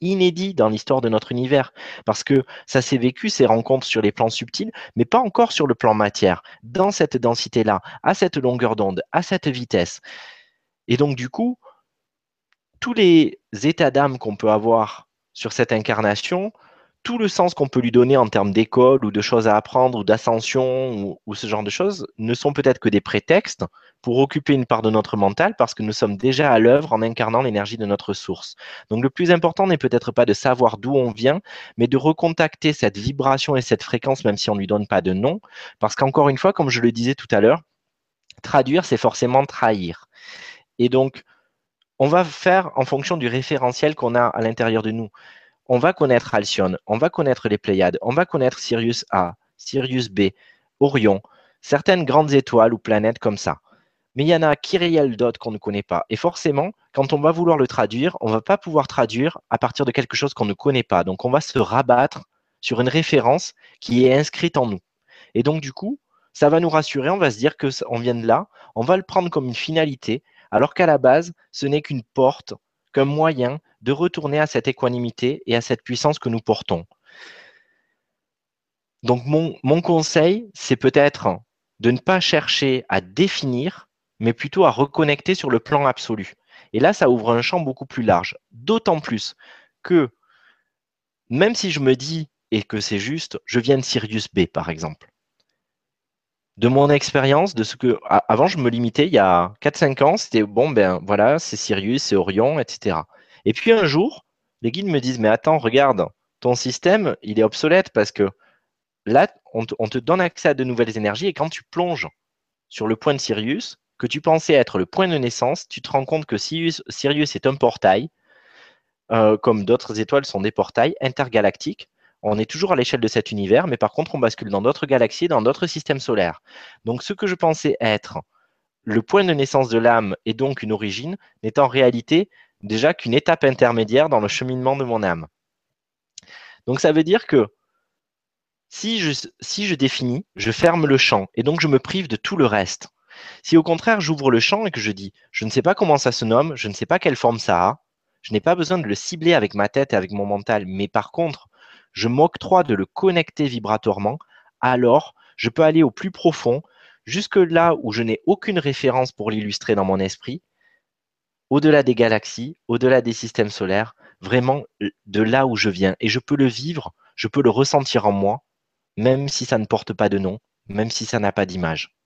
inédit dans l'histoire de notre univers, parce que ça s'est vécu, ces rencontres sur les plans subtils, mais pas encore sur le plan matière, dans cette densité-là, à cette longueur d'onde, à cette vitesse. Et donc du coup, tous les états d'âme qu'on peut avoir sur cette incarnation, tout le sens qu'on peut lui donner en termes d'école ou de choses à apprendre ou d'ascension ou, ce genre de choses ne sont peut-être que des prétextes pour occuper une part de notre mental parce que nous sommes déjà à l'œuvre en incarnant l'énergie de notre source. Donc le plus important n'est peut-être pas de savoir d'où on vient, mais de recontacter cette vibration et cette fréquence même si on ne lui donne pas de nom. Parce qu'encore une fois, comme je le disais tout à l'heure, traduire, c'est forcément trahir. Et donc, on va faire en fonction du référentiel qu'on a à l'intérieur de nous. On va connaître Alcyone, on va connaître les Pléiades, on va connaître Sirius A, Sirius B, Orion, certaines grandes étoiles ou planètes comme ça mais il y en a qui réel d'autres qu'on ne connaît pas. Et forcément, quand on va vouloir le traduire, on ne va pas pouvoir traduire à partir de quelque chose qu'on ne connaît pas. Donc, on va se rabattre sur une référence qui est inscrite en nous. Et donc, du coup, ça va nous rassurer, on va se dire qu'on vient de là, on va le prendre comme une finalité, alors qu'à la base, ce n'est qu'une porte moyen de retourner à cette équanimité et à cette puissance que nous portons. Donc mon, mon conseil, c'est peut-être de ne pas chercher à définir, mais plutôt à reconnecter sur le plan absolu. Et là, ça ouvre un champ beaucoup plus large. D'autant plus que même si je me dis et que c'est juste, je viens de Sirius B, par exemple. De mon expérience, de ce que. Avant, je me limitais il y a 4-5 ans, c'était bon, ben voilà, c'est Sirius, c'est Orion, etc. Et puis un jour, les guides me disent Mais attends, regarde, ton système, il est obsolète parce que là, on te, donne accès à de nouvelles énergies et quand tu plonges sur le point de Sirius, que tu pensais être le point de naissance, tu te rends compte que Sirius, Sirius est un portail, euh, comme d'autres étoiles sont des portails intergalactiques on est toujours à l'échelle de cet univers, mais par contre, on bascule dans d'autres galaxies, dans d'autres systèmes solaires. Donc, ce que je pensais être le point de naissance de l'âme et donc une origine, n'est en réalité déjà qu'une étape intermédiaire dans le cheminement de mon âme. Donc, ça veut dire que si je, si je définis, je ferme le champ et donc je me prive de tout le reste. Si au contraire, j'ouvre le champ et que je dis, je ne sais pas comment ça se nomme, je ne sais pas quelle forme ça a, je n'ai pas besoin de le cibler avec ma tête et avec mon mental, mais par contre, je m'octroie de le connecter vibratoirement, alors je peux aller au plus profond, jusque là où je n'ai aucune référence pour l'illustrer dans mon esprit, au-delà des galaxies, au-delà des systèmes solaires, vraiment de là où je viens. Et je peux le vivre, je peux le ressentir en moi, même si ça ne porte pas de nom, même si ça n'a pas d'image.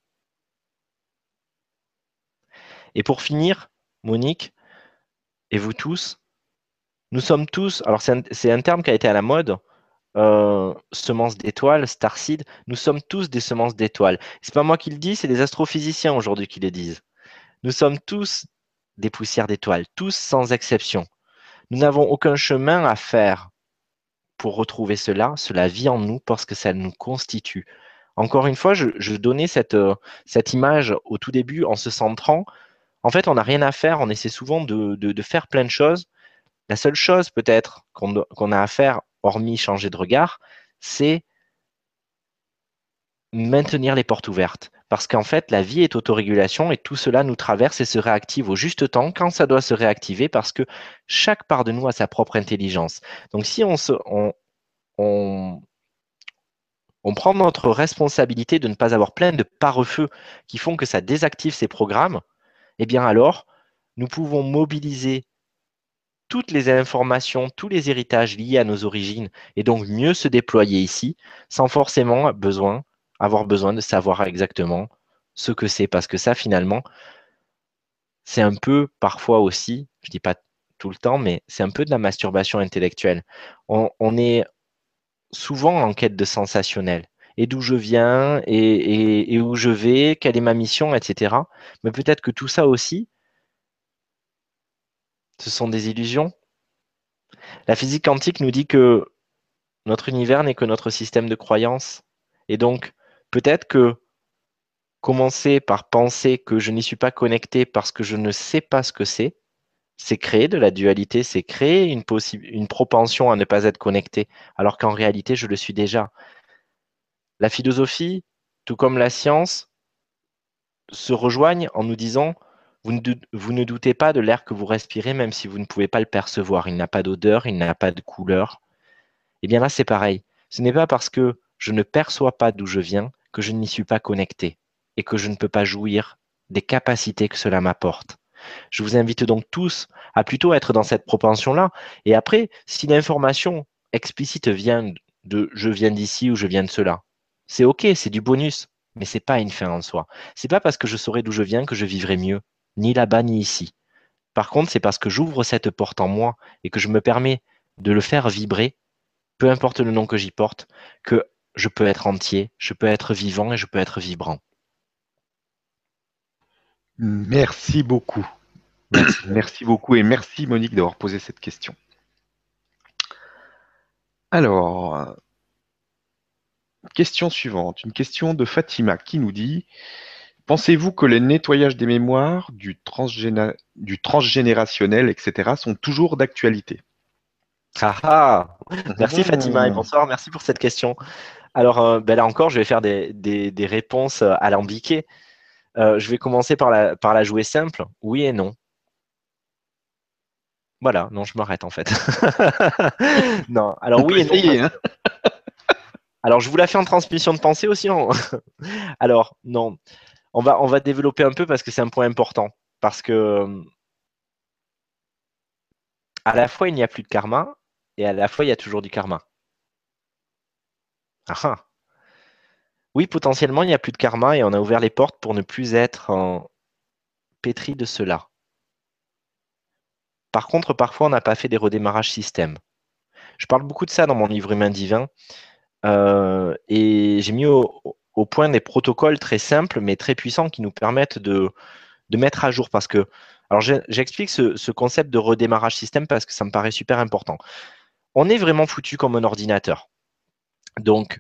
Et pour finir, Monique, et vous tous, nous sommes tous, alors c'est un, un, terme qui a été à la mode, euh, semences d'étoiles, starseed, nous sommes tous des semences d'étoiles. C'est pas moi qui le dis, c'est des astrophysiciens aujourd'hui qui le disent. Nous sommes tous des poussières d'étoiles, tous sans exception. Nous n'avons aucun chemin à faire pour retrouver cela. Cela vit en nous parce que ça nous constitue. Encore une fois, je, donnais cette, euh, cette, image au tout début en se centrant. En fait, on n'a rien à faire. On essaie souvent de, faire plein de choses. La seule chose peut-être qu'on a à faire hormis changer de regard, c'est maintenir les portes ouvertes. Parce qu'en fait, la vie est autorégulation et tout cela nous traverse et se réactive au juste temps quand ça doit se réactiver parce que chaque part de nous a sa propre intelligence. Donc si on, prend notre responsabilité de ne pas avoir plein de pare-feux qui font que ça désactive ces programmes, eh bien alors, nous pouvons mobiliser toutes les informations, tous les héritages liés à nos origines et donc mieux se déployer ici sans forcément avoir besoin de savoir exactement ce que c'est. Parce que ça, finalement, c'est un peu parfois aussi, je ne dis pas tout le temps, mais c'est un peu de la masturbation intellectuelle. On, est souvent en quête de sensationnel. Et d'où je viens, et où je vais, quelle est ma mission, etc. Mais peut-être que tout ça aussi, ce sont des illusions. La physique quantique nous dit que notre univers n'est que notre système de croyance. Et donc, peut-être que commencer par penser que je n'y suis pas connecté parce que je ne sais pas ce que c'est, c'est créer de la dualité, c'est créer une, une propension à ne pas être connecté, alors qu'en réalité, je le suis déjà. La philosophie, tout comme la science, se rejoignent en nous disant vous ne, doutez pas de l'air que vous respirez, même si vous ne pouvez pas le percevoir. Il n'a pas d'odeur, il n'a pas de couleur. Eh bien là, c'est pareil. Ce n'est pas parce que je ne perçois pas d'où je viens que je n'y suis pas connecté et que je ne peux pas jouir des capacités que cela m'apporte. Je vous invite donc tous à plutôt être dans cette propension-là. Et après, si l'information explicite vient de je viens d'ici ou je viens de cela, c'est OK, c'est du bonus, mais c'est pas une fin en soi. C'est pas parce que je saurai d'où je viens que je vivrai mieux ni là-bas ni ici. Par contre, c'est parce que j'ouvre cette porte en moi et que je me permets de le faire vibrer, peu importe le nom que j'y porte, que je peux être entier, je peux être vivant et je peux être vibrant. Merci beaucoup. Merci, beaucoup et merci Monique d'avoir posé cette question. Alors, question suivante, une question de Fatima qui nous dit Pensez-vous que les nettoyages des mémoires, du, transgénérationnel, etc., sont toujours d'actualité? Ah, ah Merci Fatima et bonsoir, merci pour cette question. Alors euh, ben là encore, je vais faire des, réponses euh, alambiquées. Euh, je vais commencer par la, par la jouer simple, oui et non. Voilà, non, je m'arrête en fait. non, alors oui. Hein. alors, je vous la fais en transmission de pensée aussi. alors, non, on va, développer un peu parce que c'est un point important. Parce que à la fois, il n'y a plus de karma et à la fois, il y a toujours du karma. Ah, ah. Oui, potentiellement, il n'y a plus de karma et on a ouvert les portes pour ne plus être en pétri de cela. Par contre, parfois, on n'a pas fait des redémarrages système. Je parle beaucoup de ça dans mon livre Humain Divin. Euh, et j'ai mis au, point des protocoles très simples, mais très puissants, qui nous permettent de, mettre à jour. Parce que, alors j'explique ce, ce, concept de redémarrage système parce que ça me paraît super important. On est vraiment foutu comme un ordinateur. Donc,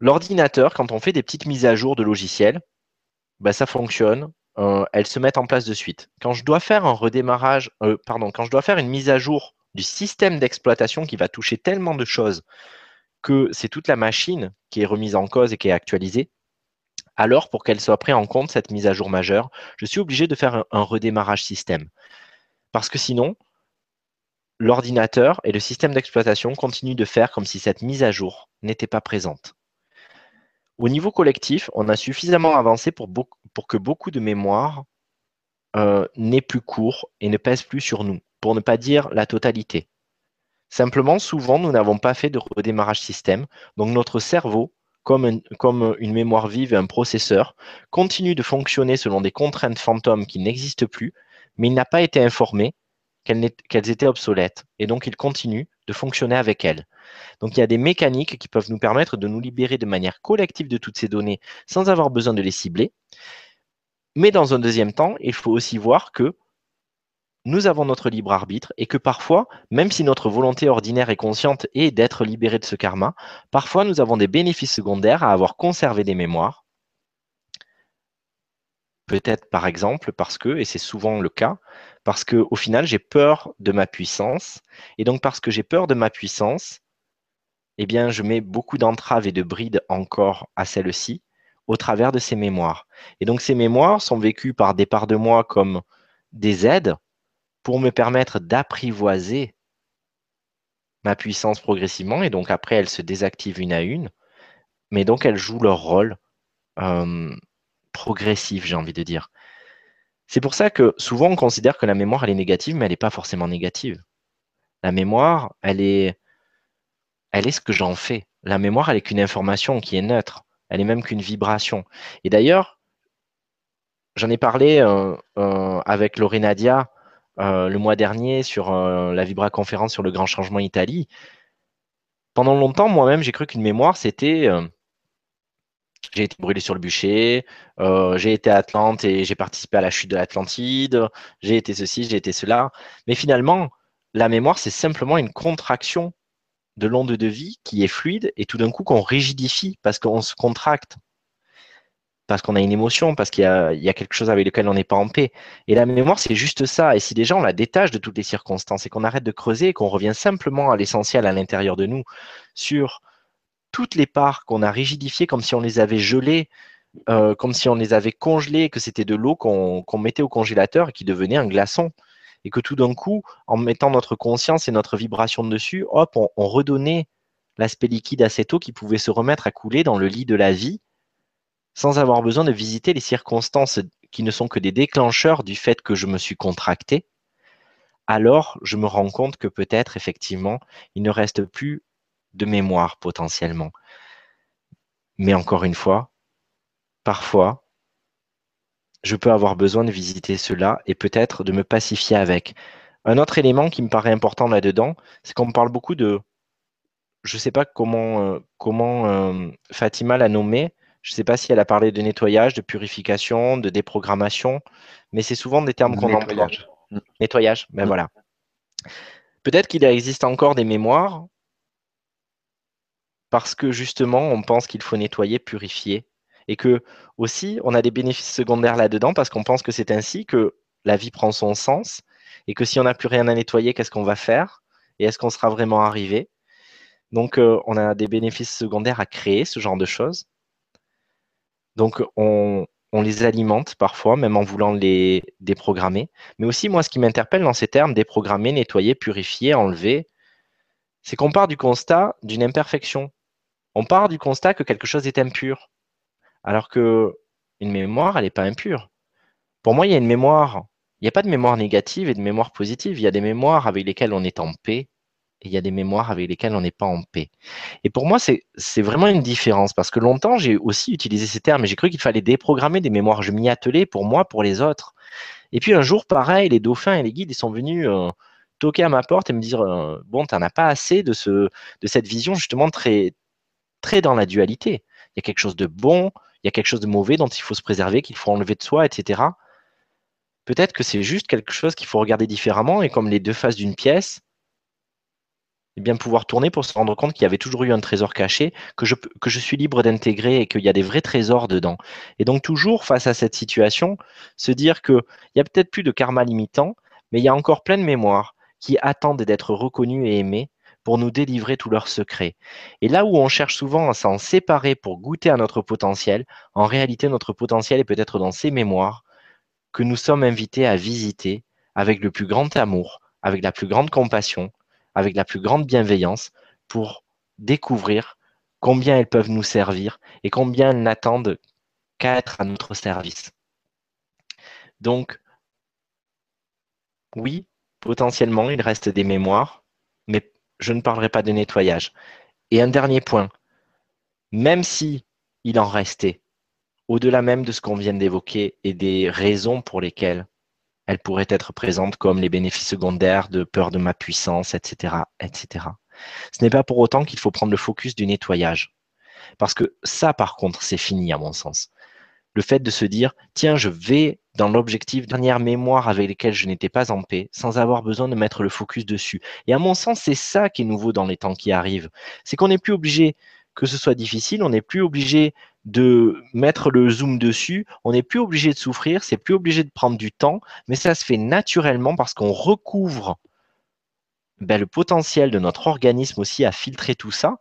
l'ordinateur, quand on fait des petites mises à jour de logiciels, bah, ça fonctionne euh, elles se mettent en place de suite. Quand je dois faire un redémarrage, euh, pardon, quand je dois faire une mise à jour du système d'exploitation qui va toucher tellement de choses que c'est toute la machine qui est remise en cause et qui est actualisée, alors pour qu'elle soit prise en compte, cette mise à jour majeure, je suis obligé de faire un redémarrage système. Parce que sinon, l'ordinateur et le système d'exploitation continuent de faire comme si cette mise à jour n'était pas présente. Au niveau collectif, on a suffisamment avancé pour, que beaucoup de mémoire euh, n'aient plus cours et ne pèsent plus sur nous, pour ne pas dire la totalité. Simplement, souvent, nous n'avons pas fait de redémarrage système, donc notre cerveau, comme, une mémoire vive et un processeur, continue de fonctionner selon des contraintes fantômes qui n'existent plus, mais il n'a pas été informé qu'elles étaient obsolètes, et donc il continue de fonctionner avec elles. Donc il y a des mécaniques qui peuvent nous permettre de nous libérer de manière collective de toutes ces données sans avoir besoin de les cibler. Mais dans un deuxième temps, il faut aussi voir que nous avons notre libre arbitre et que parfois, même si notre volonté ordinaire et consciente est d'être libéré de ce karma, parfois nous avons des bénéfices secondaires à avoir conservé des mémoires. Peut-être par exemple parce que, et c'est souvent le cas, parce qu'au final j'ai peur de ma puissance, et donc parce que j'ai peur de ma puissance, eh bien, je mets beaucoup d'entraves et de brides encore à celle-ci au travers de ces mémoires. Et donc, ces mémoires sont vécues par des parts de moi comme des aides pour me permettre d'apprivoiser ma puissance progressivement. Et donc, après, elles se désactivent une à une. Mais donc, elles jouent leur rôle euh, progressif, j'ai envie de dire. C'est pour ça que souvent, on considère que la mémoire, elle est négative, mais elle n'est pas forcément négative. La mémoire, elle est elle est ce que j'en fais. La mémoire, elle est qu'une information qui est neutre. Elle est même qu'une vibration. Et d'ailleurs, j'en ai parlé euh, euh, avec Lorena Nadia euh, le mois dernier sur la Vibra conférence sur le grand changement Italie. Pendant longtemps, moi-même, j'ai cru qu'une mémoire, c'était j'ai été brûlé sur le bûcher, j'ai été à Atlante et j'ai participé à la chute de l'Atlantide, j'ai été ceci, j'ai été cela. Mais finalement, la mémoire, c'est simplement une contraction de l'onde de vie qui est fluide et tout d'un coup qu'on rigidifie parce qu'on se contracte, parce qu'on a une émotion, parce qu'il y, a, quelque chose avec lequel on n'est pas en paix. Et la mémoire, c'est juste ça. Et si déjà on la détache de toutes les circonstances et qu'on arrête de creuser et qu'on revient simplement à l'essentiel à l'intérieur de nous, sur toutes les parts qu'on a rigidifiées comme si on les avait gelées, euh, comme si on les avait congelées, que c'était de l'eau qu'on mettait au congélateur et qui devenait un glaçon et que tout d'un coup, en mettant notre conscience et notre vibration dessus, hop, on, redonnait l'aspect liquide à cette eau qui pouvait se remettre à couler dans le lit de la vie sans avoir besoin de visiter les circonstances qui ne sont que des déclencheurs du fait que je me suis contracté, alors je me rends compte que peut-être effectivement, il ne reste plus de mémoire potentiellement. Mais encore une fois, parfois, je peux avoir besoin de visiter cela et peut-être de me pacifier avec. Un autre élément qui me paraît important là-dedans, c'est qu'on parle beaucoup de, je ne sais pas comment, euh, euh, Fatima l'a nommé, je ne sais pas si elle a parlé de nettoyage, de purification, de déprogrammation, mais c'est souvent des termes qu'on emploie. Nettoyage, ben mm. voilà. Peut-être qu'il existe encore des mémoires parce que justement, on pense qu'il faut nettoyer, purifier, et que aussi on a des bénéfices secondaires là-dedans parce qu'on pense que c'est ainsi que la vie prend son sens et que si on n'a plus rien à nettoyer, qu'est-ce qu'on va faire? Et est-ce qu'on sera vraiment arrivé? Donc euh, on a des bénéfices secondaires à créer ce genre de choses. Donc on, les alimente parfois, même en voulant les déprogrammer. Mais aussi, moi, ce qui m'interpelle dans ces termes, déprogrammer, nettoyer, purifier, enlever, c'est qu'on part du constat d'une imperfection. On part du constat que quelque chose est impur. Alors que une mémoire, elle n'est pas impure. Pour moi, il y a une mémoire. Il n'y a pas de mémoire négative et de mémoire positive. Il y a des mémoires avec lesquelles on est en paix et il y a des mémoires avec lesquelles on n'est pas en paix. Et pour moi, c'est vraiment une différence parce que longtemps, j'ai aussi utilisé ces termes et j'ai cru qu'il fallait déprogrammer des mémoires. Je m'y attelais pour moi, pour les autres. Et puis un jour, pareil, les dauphins et les guides, ils sont venus euh, toquer à ma porte et me dire euh, Bon, tu n'en as pas assez de, ce, de cette vision justement très, très dans la dualité. Il y a quelque chose de bon, il y a quelque chose de mauvais dont il faut se préserver, qu'il faut enlever de soi, etc. Peut-être que c'est juste quelque chose qu'il faut regarder différemment et comme les deux faces d'une pièce, eh bien pouvoir tourner pour se rendre compte qu'il y avait toujours eu un trésor caché, que je, que je suis libre d'intégrer et qu'il y a des vrais trésors dedans. Et donc toujours face à cette situation, se dire qu'il y a peut-être plus de karma limitant, mais il y a encore plein de mémoires qui attendent d'être reconnues et aimées pour nous délivrer tous leurs secrets. Et là où on cherche souvent à s'en séparer pour goûter à notre potentiel, en réalité notre potentiel est peut-être dans ces mémoires que nous sommes invités à visiter avec le plus grand amour, avec la plus grande compassion, avec la plus grande bienveillance pour découvrir combien elles peuvent nous servir et combien elles n'attendent qu'à être à notre service. Donc, oui, potentiellement, il reste des mémoires, mais je ne parlerai pas de nettoyage. Et un dernier point, même si il en restait, au-delà même de ce qu'on vient d'évoquer et des raisons pour lesquelles elle pourrait être présente comme les bénéfices secondaires de peur de ma puissance, etc. etc. Ce n'est pas pour autant qu'il faut prendre le focus du nettoyage. Parce que ça, par contre, c'est fini à mon sens. Le fait de se dire, tiens, je vais dans l'objectif dernière mémoire avec lesquelles je n'étais pas en paix, sans avoir besoin de mettre le focus dessus. Et à mon sens, c'est ça qui est nouveau dans les temps qui arrivent. C'est qu'on n'est plus obligé que ce soit difficile, on n'est plus obligé de mettre le zoom dessus. On n'est plus obligé de souffrir, c'est plus obligé de prendre du temps, mais ça se fait naturellement parce qu'on recouvre ben, le potentiel de notre organisme aussi à filtrer tout ça.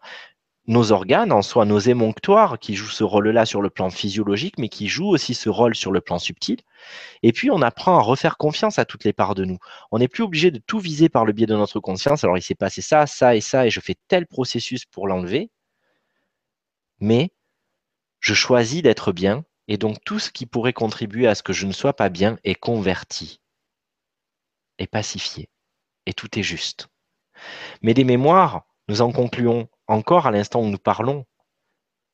Nos organes, en soi nos émonctoires, qui jouent ce rôle-là sur le plan physiologique, mais qui jouent aussi ce rôle sur le plan subtil. Et puis, on apprend à refaire confiance à toutes les parts de nous. On n'est plus obligé de tout viser par le biais de notre conscience. Alors, il s'est passé ça, ça et ça, et je fais tel processus pour l'enlever. Mais je choisis d'être bien, et donc tout ce qui pourrait contribuer à ce que je ne sois pas bien est converti, est pacifié, et tout est juste. Mais des mémoires, nous en concluons encore à l'instant où nous parlons.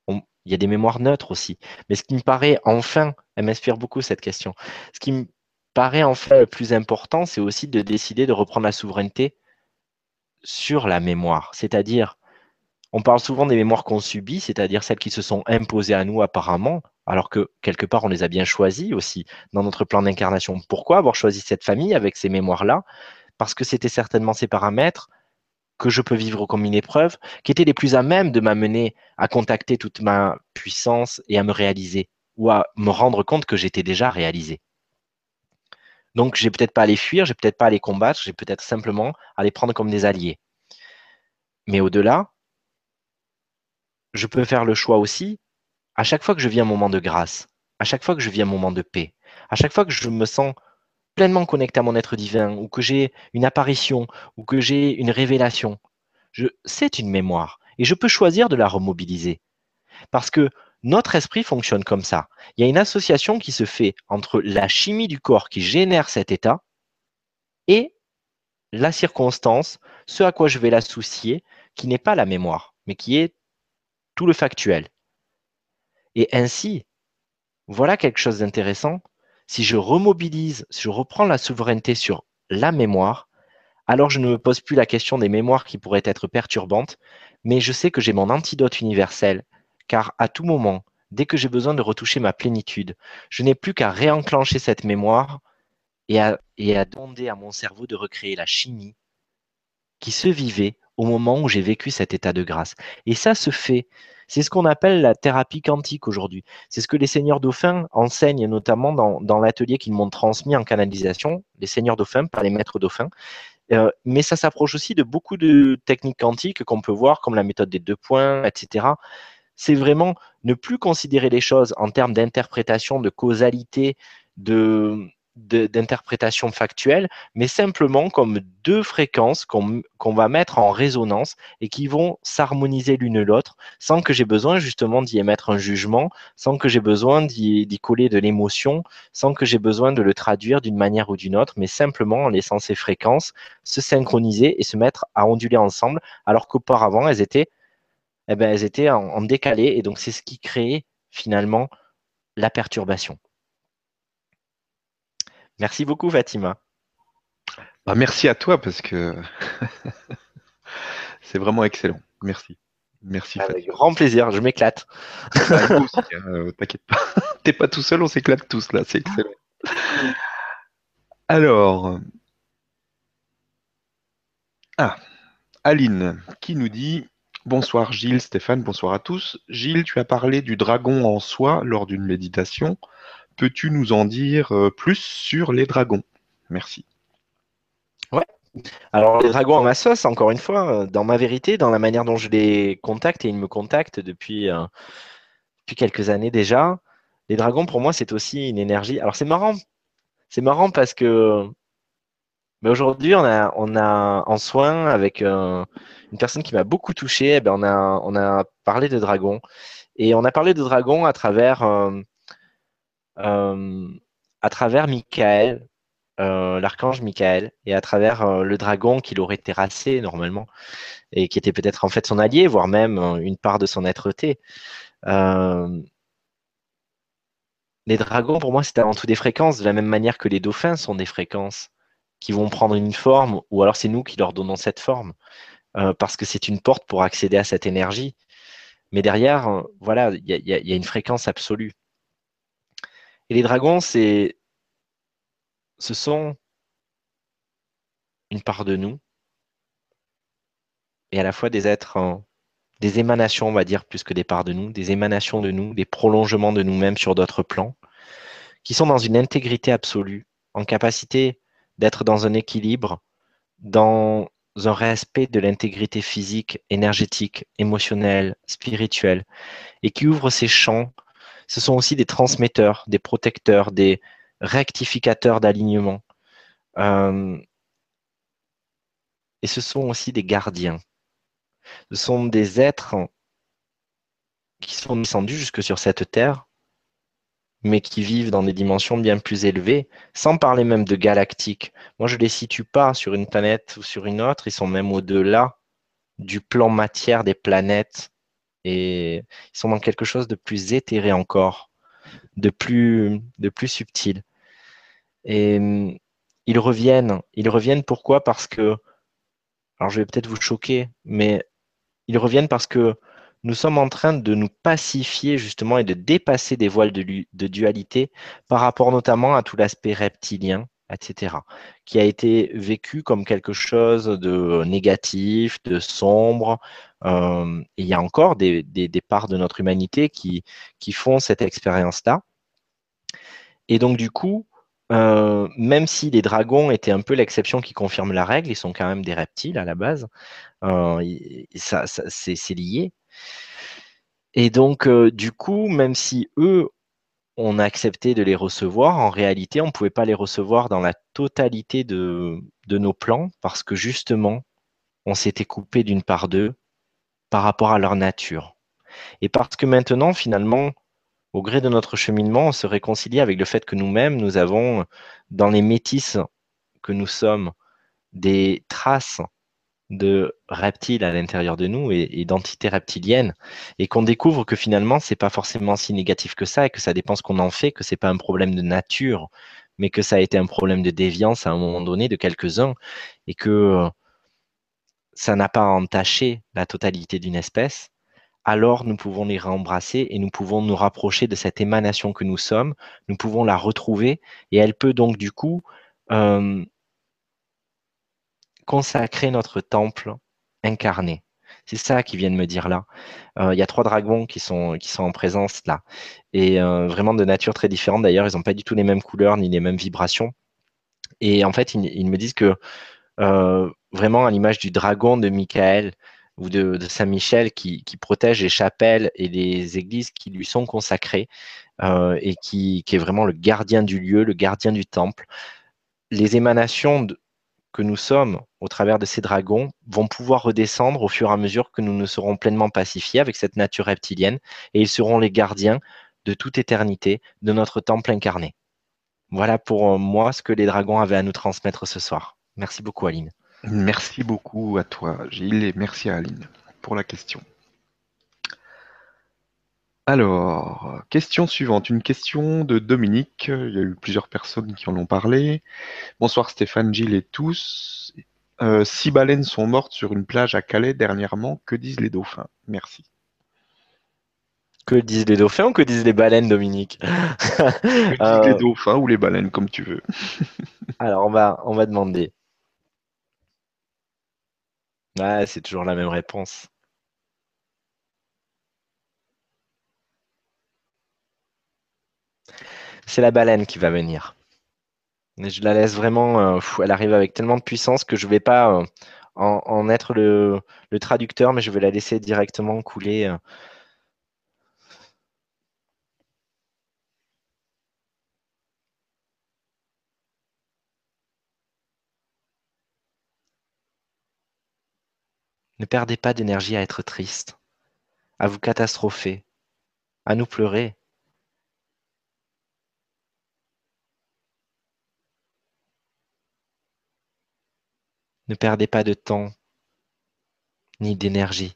il y a des mémoires neutres aussi. Mais ce qui me paraît enfin, elle m'inspire beaucoup cette question, ce qui me paraît enfin le plus important, c'est aussi de décider de reprendre la souveraineté sur la mémoire, c'est-à-dire on parle souvent des mémoires qu'on subit, c'est-à-dire celles qui se sont imposées à nous apparemment, alors que quelque part on les a bien choisies aussi dans notre plan d'incarnation. Pourquoi avoir choisi cette famille avec ces mémoires-là? Parce que c'était certainement ces paramètres que je peux vivre comme une épreuve, qui étaient les plus à même de m'amener à contacter toute ma puissance et à me réaliser, ou à me rendre compte que j'étais déjà réalisé. Donc, j'ai peut-être pas à les fuir, j'ai peut-être pas à les combattre, j'ai peut-être simplement à les prendre comme des alliés. Mais au-delà, je peux faire le choix aussi, à chaque fois que je vis un moment de grâce, à chaque fois que je vis un moment de paix, à chaque fois que je me sens pleinement connecté à mon être divin, ou que j'ai une apparition, ou que j'ai une révélation, c'est une mémoire. Et je peux choisir de la remobiliser. Parce que notre esprit fonctionne comme ça. Il y a une association qui se fait entre la chimie du corps qui génère cet état et la circonstance, ce à quoi je vais l'associer, qui n'est pas la mémoire, mais qui est le factuel. Et ainsi, voilà quelque chose d'intéressant. Si je remobilise, si je reprends la souveraineté sur la mémoire, alors je ne me pose plus la question des mémoires qui pourraient être perturbantes, mais je sais que j'ai mon antidote universel, car à tout moment, dès que j'ai besoin de retoucher ma plénitude, je n'ai plus qu'à réenclencher cette mémoire et à, et à demander à mon cerveau de recréer la chimie qui se vivait au moment où j'ai vécu cet état de grâce. Et ça se fait. C'est ce qu'on appelle la thérapie quantique aujourd'hui. C'est ce que les seigneurs dauphins enseignent notamment dans, l'atelier qu'ils m'ont transmis en canalisation, les seigneurs dauphins, pas les maîtres dauphins. Euh, mais ça s'approche aussi de beaucoup de techniques quantiques qu'on peut voir, comme la méthode des deux points, etc. c'est vraiment ne plus considérer les choses en termes d'interprétation, de causalité, de, d'interprétation factuelle, mais simplement comme deux fréquences qu'on va mettre en résonance et qui vont s'harmoniser l'une l'autre sans que j'ai besoin justement d'y émettre un jugement, sans que j'ai besoin d'y coller de l'émotion, sans que j'ai besoin de le traduire d'une manière ou d'une autre, mais simplement en laissant ces fréquences se synchroniser et se mettre à onduler ensemble, alors qu'auparavant elles étaient, eh ben, elles étaient en décalé et donc c'est ce qui crée finalement la perturbation. Merci beaucoup, Fatima. Bah, merci à toi parce que c'est vraiment excellent. Merci. Merci. Avec grand plaisir, je m'éclate. Bah, hein, euh, t'inquiète pas. T'es pas tout seul, on s'éclate tous là, c'est excellent. Alors. Ah, Aline qui nous dit Bonsoir Gilles, Stéphane, bonsoir à tous. Gilles, tu as parlé du dragon en soi lors d'une méditation. Peux-tu nous en dire euh, plus sur les dragons? Merci. Ouais. Alors les dragons en ma sauce, encore une fois, euh, dans ma vérité, dans la manière dont je les contacte et ils me contactent depuis, euh, depuis quelques années déjà, les dragons pour moi c'est aussi une énergie. Alors c'est marrant, c'est marrant parce que mais aujourd'hui on a, on a en soin avec une personne qui m'a beaucoup touché, eh ben, on, a, on a parlé de dragons et on a parlé de dragons à travers à travers Michael, euh, l'archange Michael, et à travers euh, le dragon qu'il aurait terrassé normalement, et qui était peut-être en fait son allié, voire même une part de son être-té. les dragons, pour moi, c'est avant tout des fréquences, de la même manière que les dauphins sont des fréquences qui vont prendre une forme, ou alors c'est nous qui leur donnons cette forme, parce que c'est une porte pour accéder à cette énergie. Mais derrière, voilà, il y, a une fréquence absolue. Et les dragons, c'est, ce sont une part de nous et à la fois des êtres, des émanations, on va dire, plus que des parts de nous, des émanations de nous, des prolongements de nous-mêmes sur d'autres plans, qui sont dans une intégrité absolue, en capacité d'être dans un équilibre, dans un respect de l'intégrité physique, énergétique, émotionnelle, spirituelle, et qui ouvrent ces champs ce sont aussi des transmetteurs, des protecteurs, des rectificateurs d'alignement. Euh, et ce sont aussi des gardiens. Ce sont des êtres qui sont descendus jusque sur cette terre, mais qui vivent dans des dimensions bien plus élevées, sans parler même de galactiques. Moi, je ne les situe pas sur une planète ou sur une autre, ils sont même au-delà du plan matière des planètes et ils sont dans quelque chose de plus éthéré encore, de plus, subtil. Et hum, ils reviennent. Ils reviennent pourquoi? Parce que, alors je vais peut-être vous choquer, mais ils reviennent parce que nous sommes en train de nous pacifier justement et de dépasser des voiles de dualité par rapport notamment à tout l'aspect reptilien etc., qui a été vécu comme quelque chose de négatif, de sombre. Euh, il y a encore des, parts de notre humanité qui, font cette expérience-là. Et donc, du coup, euh, même si les dragons étaient un peu l'exception qui confirme la règle, ils sont quand même des reptiles à la base, euh, ça, c'est lié. Et donc, du coup, même si eux on a accepté de les recevoir. En réalité, on ne pouvait pas les recevoir dans la totalité de, nos plans parce que justement, on s'était coupé d'une part d'eux par rapport à leur nature. Et parce que maintenant, finalement, au gré de notre cheminement, on se réconcilie avec le fait que nous-mêmes, nous avons, dans les métisses que nous sommes, des traces de reptiles à l'intérieur de nous et, d'entités reptiliennes et qu'on découvre que finalement c'est pas forcément si négatif que ça et que ça dépend ce qu'on en fait, que c'est pas un problème de nature, mais que ça a été un problème de déviance à un moment donné de quelques-uns et que ça n'a pas entaché la totalité d'une espèce, alors nous pouvons les rembrasser et nous pouvons nous rapprocher de cette émanation que nous sommes, nous pouvons la retrouver et elle peut donc du coup euh, consacrer notre temple incarné. C'est ça qu'ils viennent me dire là. Euh, il y a trois dragons qui sont, qui sont en présence là. Et euh, vraiment de nature très différente d'ailleurs. Ils n'ont pas du tout les mêmes couleurs ni les mêmes vibrations. Et en fait, ils, me disent que vraiment à l'image du dragon de Michael, ou de, Saint-Michel qui, protège les chapelles et les églises qui lui sont consacrées euh, et qui, est vraiment le gardien du lieu, le gardien du temple. Les émanations que nous sommes au travers de ces dragons vont pouvoir redescendre au fur et à mesure que nous nous serons pleinement pacifiés avec cette nature reptilienne et ils seront les gardiens de toute éternité de notre temple incarné. Voilà pour moi ce que les dragons avaient à nous transmettre ce soir. Merci beaucoup Aline. Merci beaucoup à toi, Gilles, et merci à Aline pour la question. Alors, question suivante, une question de Dominique. Il y a eu plusieurs personnes qui en ont parlé. Bonsoir Stéphane, Gilles et tous. Euh, six baleines sont mortes sur une plage à Calais dernièrement. Que disent les dauphins? Merci. Que disent les dauphins ou que disent les baleines, Dominique? Que disent les euh, dauphins ou les baleines, comme tu veux. Alors, on va, on va demander. C'est toujours la même réponse. C'est la baleine qui va venir. Je la laisse vraiment. Euh, elle arrive avec tellement de puissance que je ne vais pas euh, en, être le, traducteur, mais je vais la laisser directement couler. Euh. Ne perdez pas d'énergie à être triste, à vous catastropher, à nous pleurer. Ne perdez pas de temps ni d'énergie.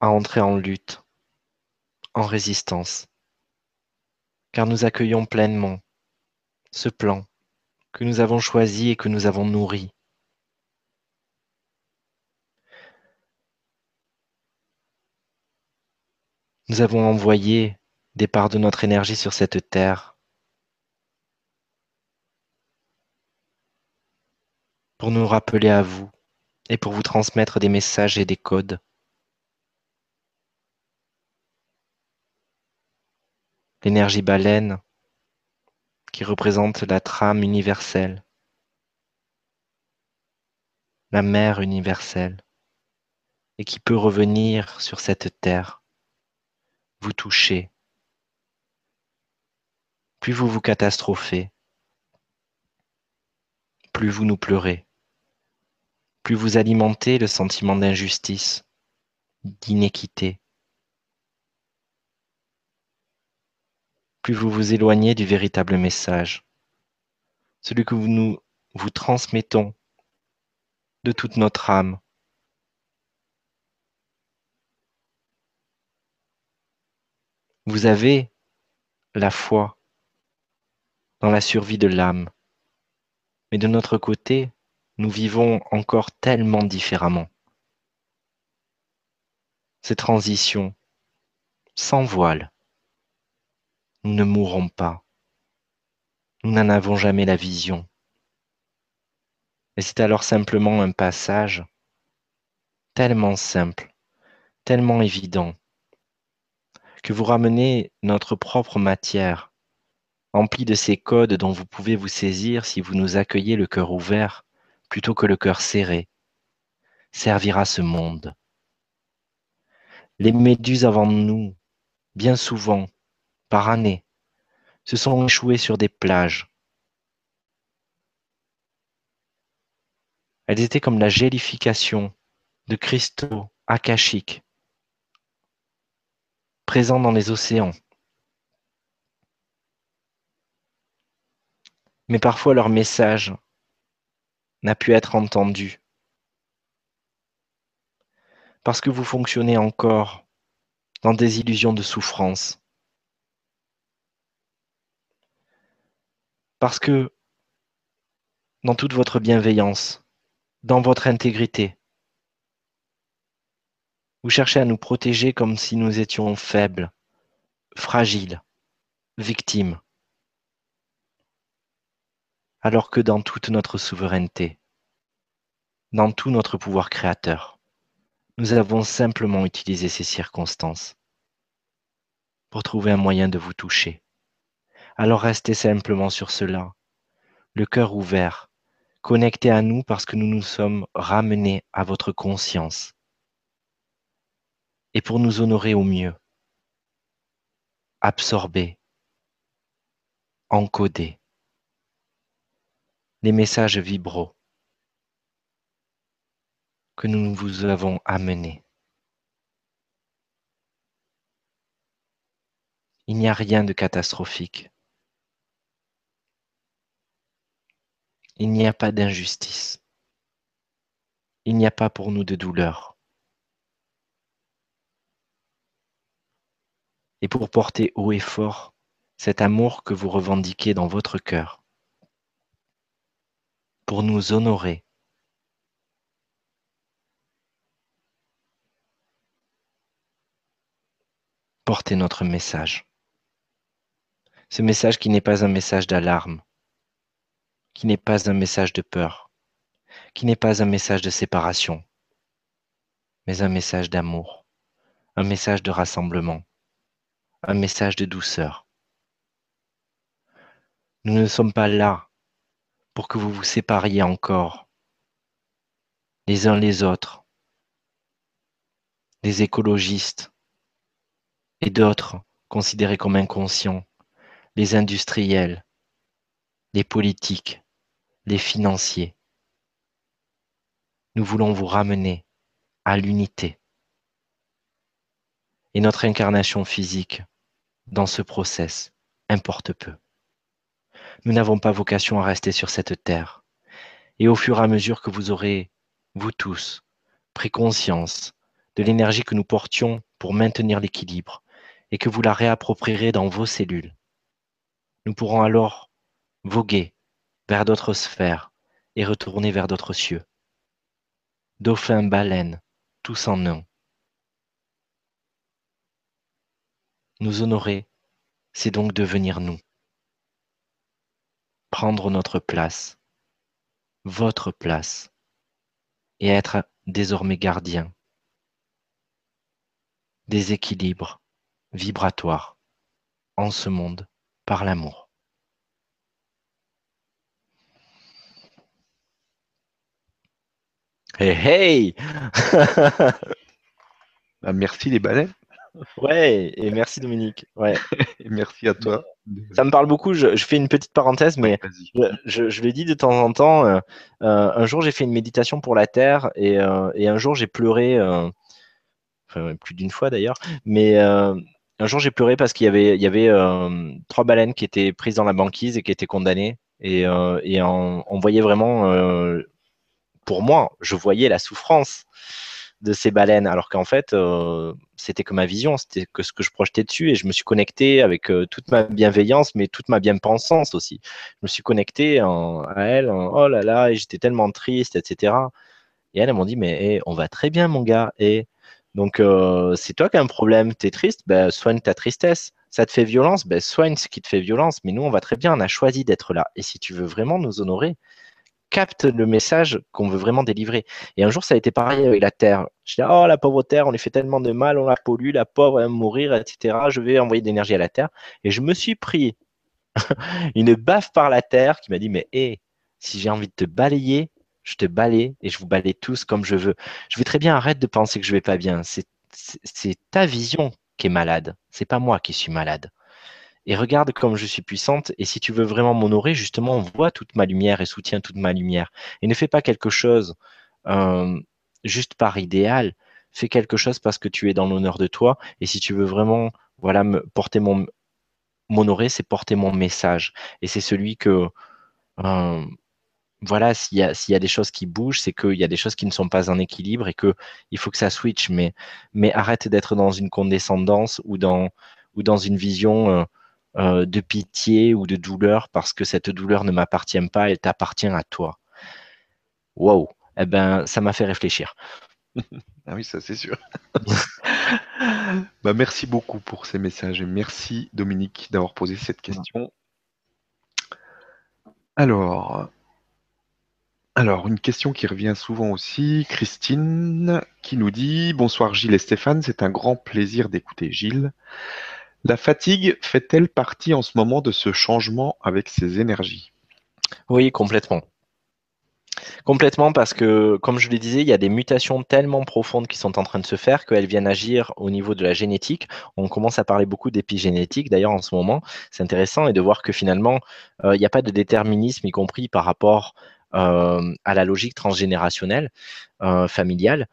à entrer en lutte, en résistance, car nous accueillons pleinement ce plan que nous avons choisi et que nous avons nourri. Nous avons envoyé des parts de notre énergie sur cette terre pour nous rappeler à vous et pour vous transmettre des messages et des codes. L'énergie baleine qui représente la trame universelle, la mer universelle, et qui peut revenir sur cette terre, vous toucher. Plus vous vous catastrophez, plus vous nous pleurez, plus vous alimentez le sentiment d'injustice, d'inéquité, plus vous vous éloignez du véritable message, celui que nous vous transmettons de toute notre âme. Vous avez la foi dans la survie de l'âme, mais de notre côté, nous vivons encore tellement différemment. Ces transitions sans voile nous ne mourrons pas. Nous n'en avons jamais la vision. Et c'est alors simplement un passage tellement simple, tellement évident, que vous ramenez notre propre matière, emplie de ces codes dont vous pouvez vous saisir si vous nous accueillez le cœur ouvert plutôt que le cœur serré, servira ce monde. Les méduses avant nous, bien souvent, par année se sont échouées sur des plages. Elles étaient comme la gélification de cristaux akashiques présents dans les océans. Mais parfois leur message n'a pu être entendu parce que vous fonctionnez encore dans des illusions de souffrance. Parce que dans toute votre bienveillance, dans votre intégrité, vous cherchez à nous protéger comme si nous étions faibles, fragiles, victimes, alors que dans toute notre souveraineté, dans tout notre pouvoir créateur, nous avons simplement utilisé ces circonstances pour trouver un moyen de vous toucher alors restez simplement sur cela, le cœur ouvert, connectés à nous parce que nous nous sommes ramenés à votre conscience. Et pour nous honorer au mieux, absorber, encoder les messages vibraux que nous vous avons amenés. Il n'y a rien de catastrophique. Il n'y a pas d'injustice. Il n'y a pas pour nous de douleur. Et pour porter haut et fort cet amour que vous revendiquez dans votre cœur, pour nous honorer, portez notre message. Ce message qui n'est pas un message d'alarme, qui n'est pas un message de peur, qui n'est pas un message de séparation, mais un message d'amour, un message de rassemblement, un message de douceur. Nous ne sommes pas là pour que vous vous sépariez encore les uns les autres, les écologistes et d'autres considérés comme inconscients, les industriels, les politiques, les financiers. Nous voulons vous ramener à l'unité. Et notre incarnation physique dans ce process importe peu. Nous n'avons pas vocation à rester sur cette terre. Et au fur et à mesure que vous aurez, vous tous, pris conscience de l'énergie que nous portions pour maintenir l'équilibre et que vous la réapproprierez dans vos cellules, nous pourrons alors voguer vers d'autres sphères et retourner vers d'autres cieux. Dauphin, baleine, tous en un. Nous honorer, c'est donc devenir nous. Prendre notre place, votre place, et être désormais gardien des équilibres vibratoires en ce monde par l'amour. Hey hey bah, Merci les balais. Ouais, et merci Dominique. Ouais. et merci à toi. Ça me parle beaucoup. Je, fais une petite parenthèse, mais je, je, le dis de temps en temps. Euh, euh, un jour, j'ai fait une méditation pour la Terre et, euh, et un jour, j'ai pleuré. enfin, plus d'une fois d'ailleurs. Mais un jour, j'ai pleuré parce qu'il y avait, il y avait trois baleines qui étaient prises dans la banquise et qui étaient condamnées. Et, et on, voyait vraiment pour moi, je voyais la souffrance de ces baleines, alors qu'en fait, euh, c'était que ma vision, c'était que ce que je projetais dessus, et je me suis connecté avec euh, toute ma bienveillance, mais toute ma bien-pensance aussi. Je me suis connecté à elle, oh là là, et j'étais tellement triste, etc. Et elles, m'ont dit, mais on va très bien, mon gars, et donc euh, c'est toi qui as un problème, tu es triste, ben, soigne ta tristesse. Ça te fait violence, ben, soigne ce qui te fait violence, mais nous, on va très bien, on a choisi d'être là. Et si tu veux vraiment nous honorer, capte le message qu'on veut vraiment délivrer. Et un jour, ça a été pareil avec la Terre. Je dis, oh, la pauvre Terre, on lui fait tellement de mal, on la pollue, la pauvre va mourir, etc. Je vais envoyer de l'énergie à la Terre. Et je me suis pris une baffe par la Terre qui m'a dit, mais hé, si j'ai envie de te balayer, je te balaye et je vous balaye tous comme je veux. Je veux très bien arrête de penser que je vais pas bien. C'est ta vision qui est malade. C'est pas moi qui suis malade et regarde comme je suis puissante. Et si tu veux vraiment m'honorer, justement, voit toute ma lumière et soutiens toute ma lumière. Et ne fais pas quelque chose euh, juste par idéal. Fais quelque chose parce que tu es dans l'honneur de toi. Et si tu veux vraiment, voilà, me porter mon m'honorer, c'est porter mon message. Et c'est celui que euh, voilà, s'il y, a des choses qui bougent, c'est qu'il y a des choses qui ne sont pas en équilibre et qu'il faut que ça switch. Mais, arrête d'être dans une condescendance ou dans, ou dans une vision euh, euh, de pitié ou de douleur parce que cette douleur ne m'appartient pas, elle t'appartient à toi. Wow, eh ben, ça m'a fait réfléchir. ah oui, ça c'est sûr. bah, merci beaucoup pour ces messages et merci Dominique d'avoir posé cette question. Alors, alors, une question qui revient souvent aussi, Christine, qui nous dit Bonsoir Gilles et Stéphane, c'est un grand plaisir d'écouter Gilles. La fatigue fait-elle partie en ce moment de ce changement avec ses énergies? Oui, complètement. Complètement parce que, comme je le disais, il y a des mutations tellement profondes qui sont en train de se faire qu'elles viennent agir au niveau de la génétique. On commence à parler beaucoup d'épigénétique d'ailleurs en ce moment. C'est intéressant et de voir que finalement, euh, il n'y a pas de déterminisme, y compris par rapport euh, à la logique transgénérationnelle, euh, familiale.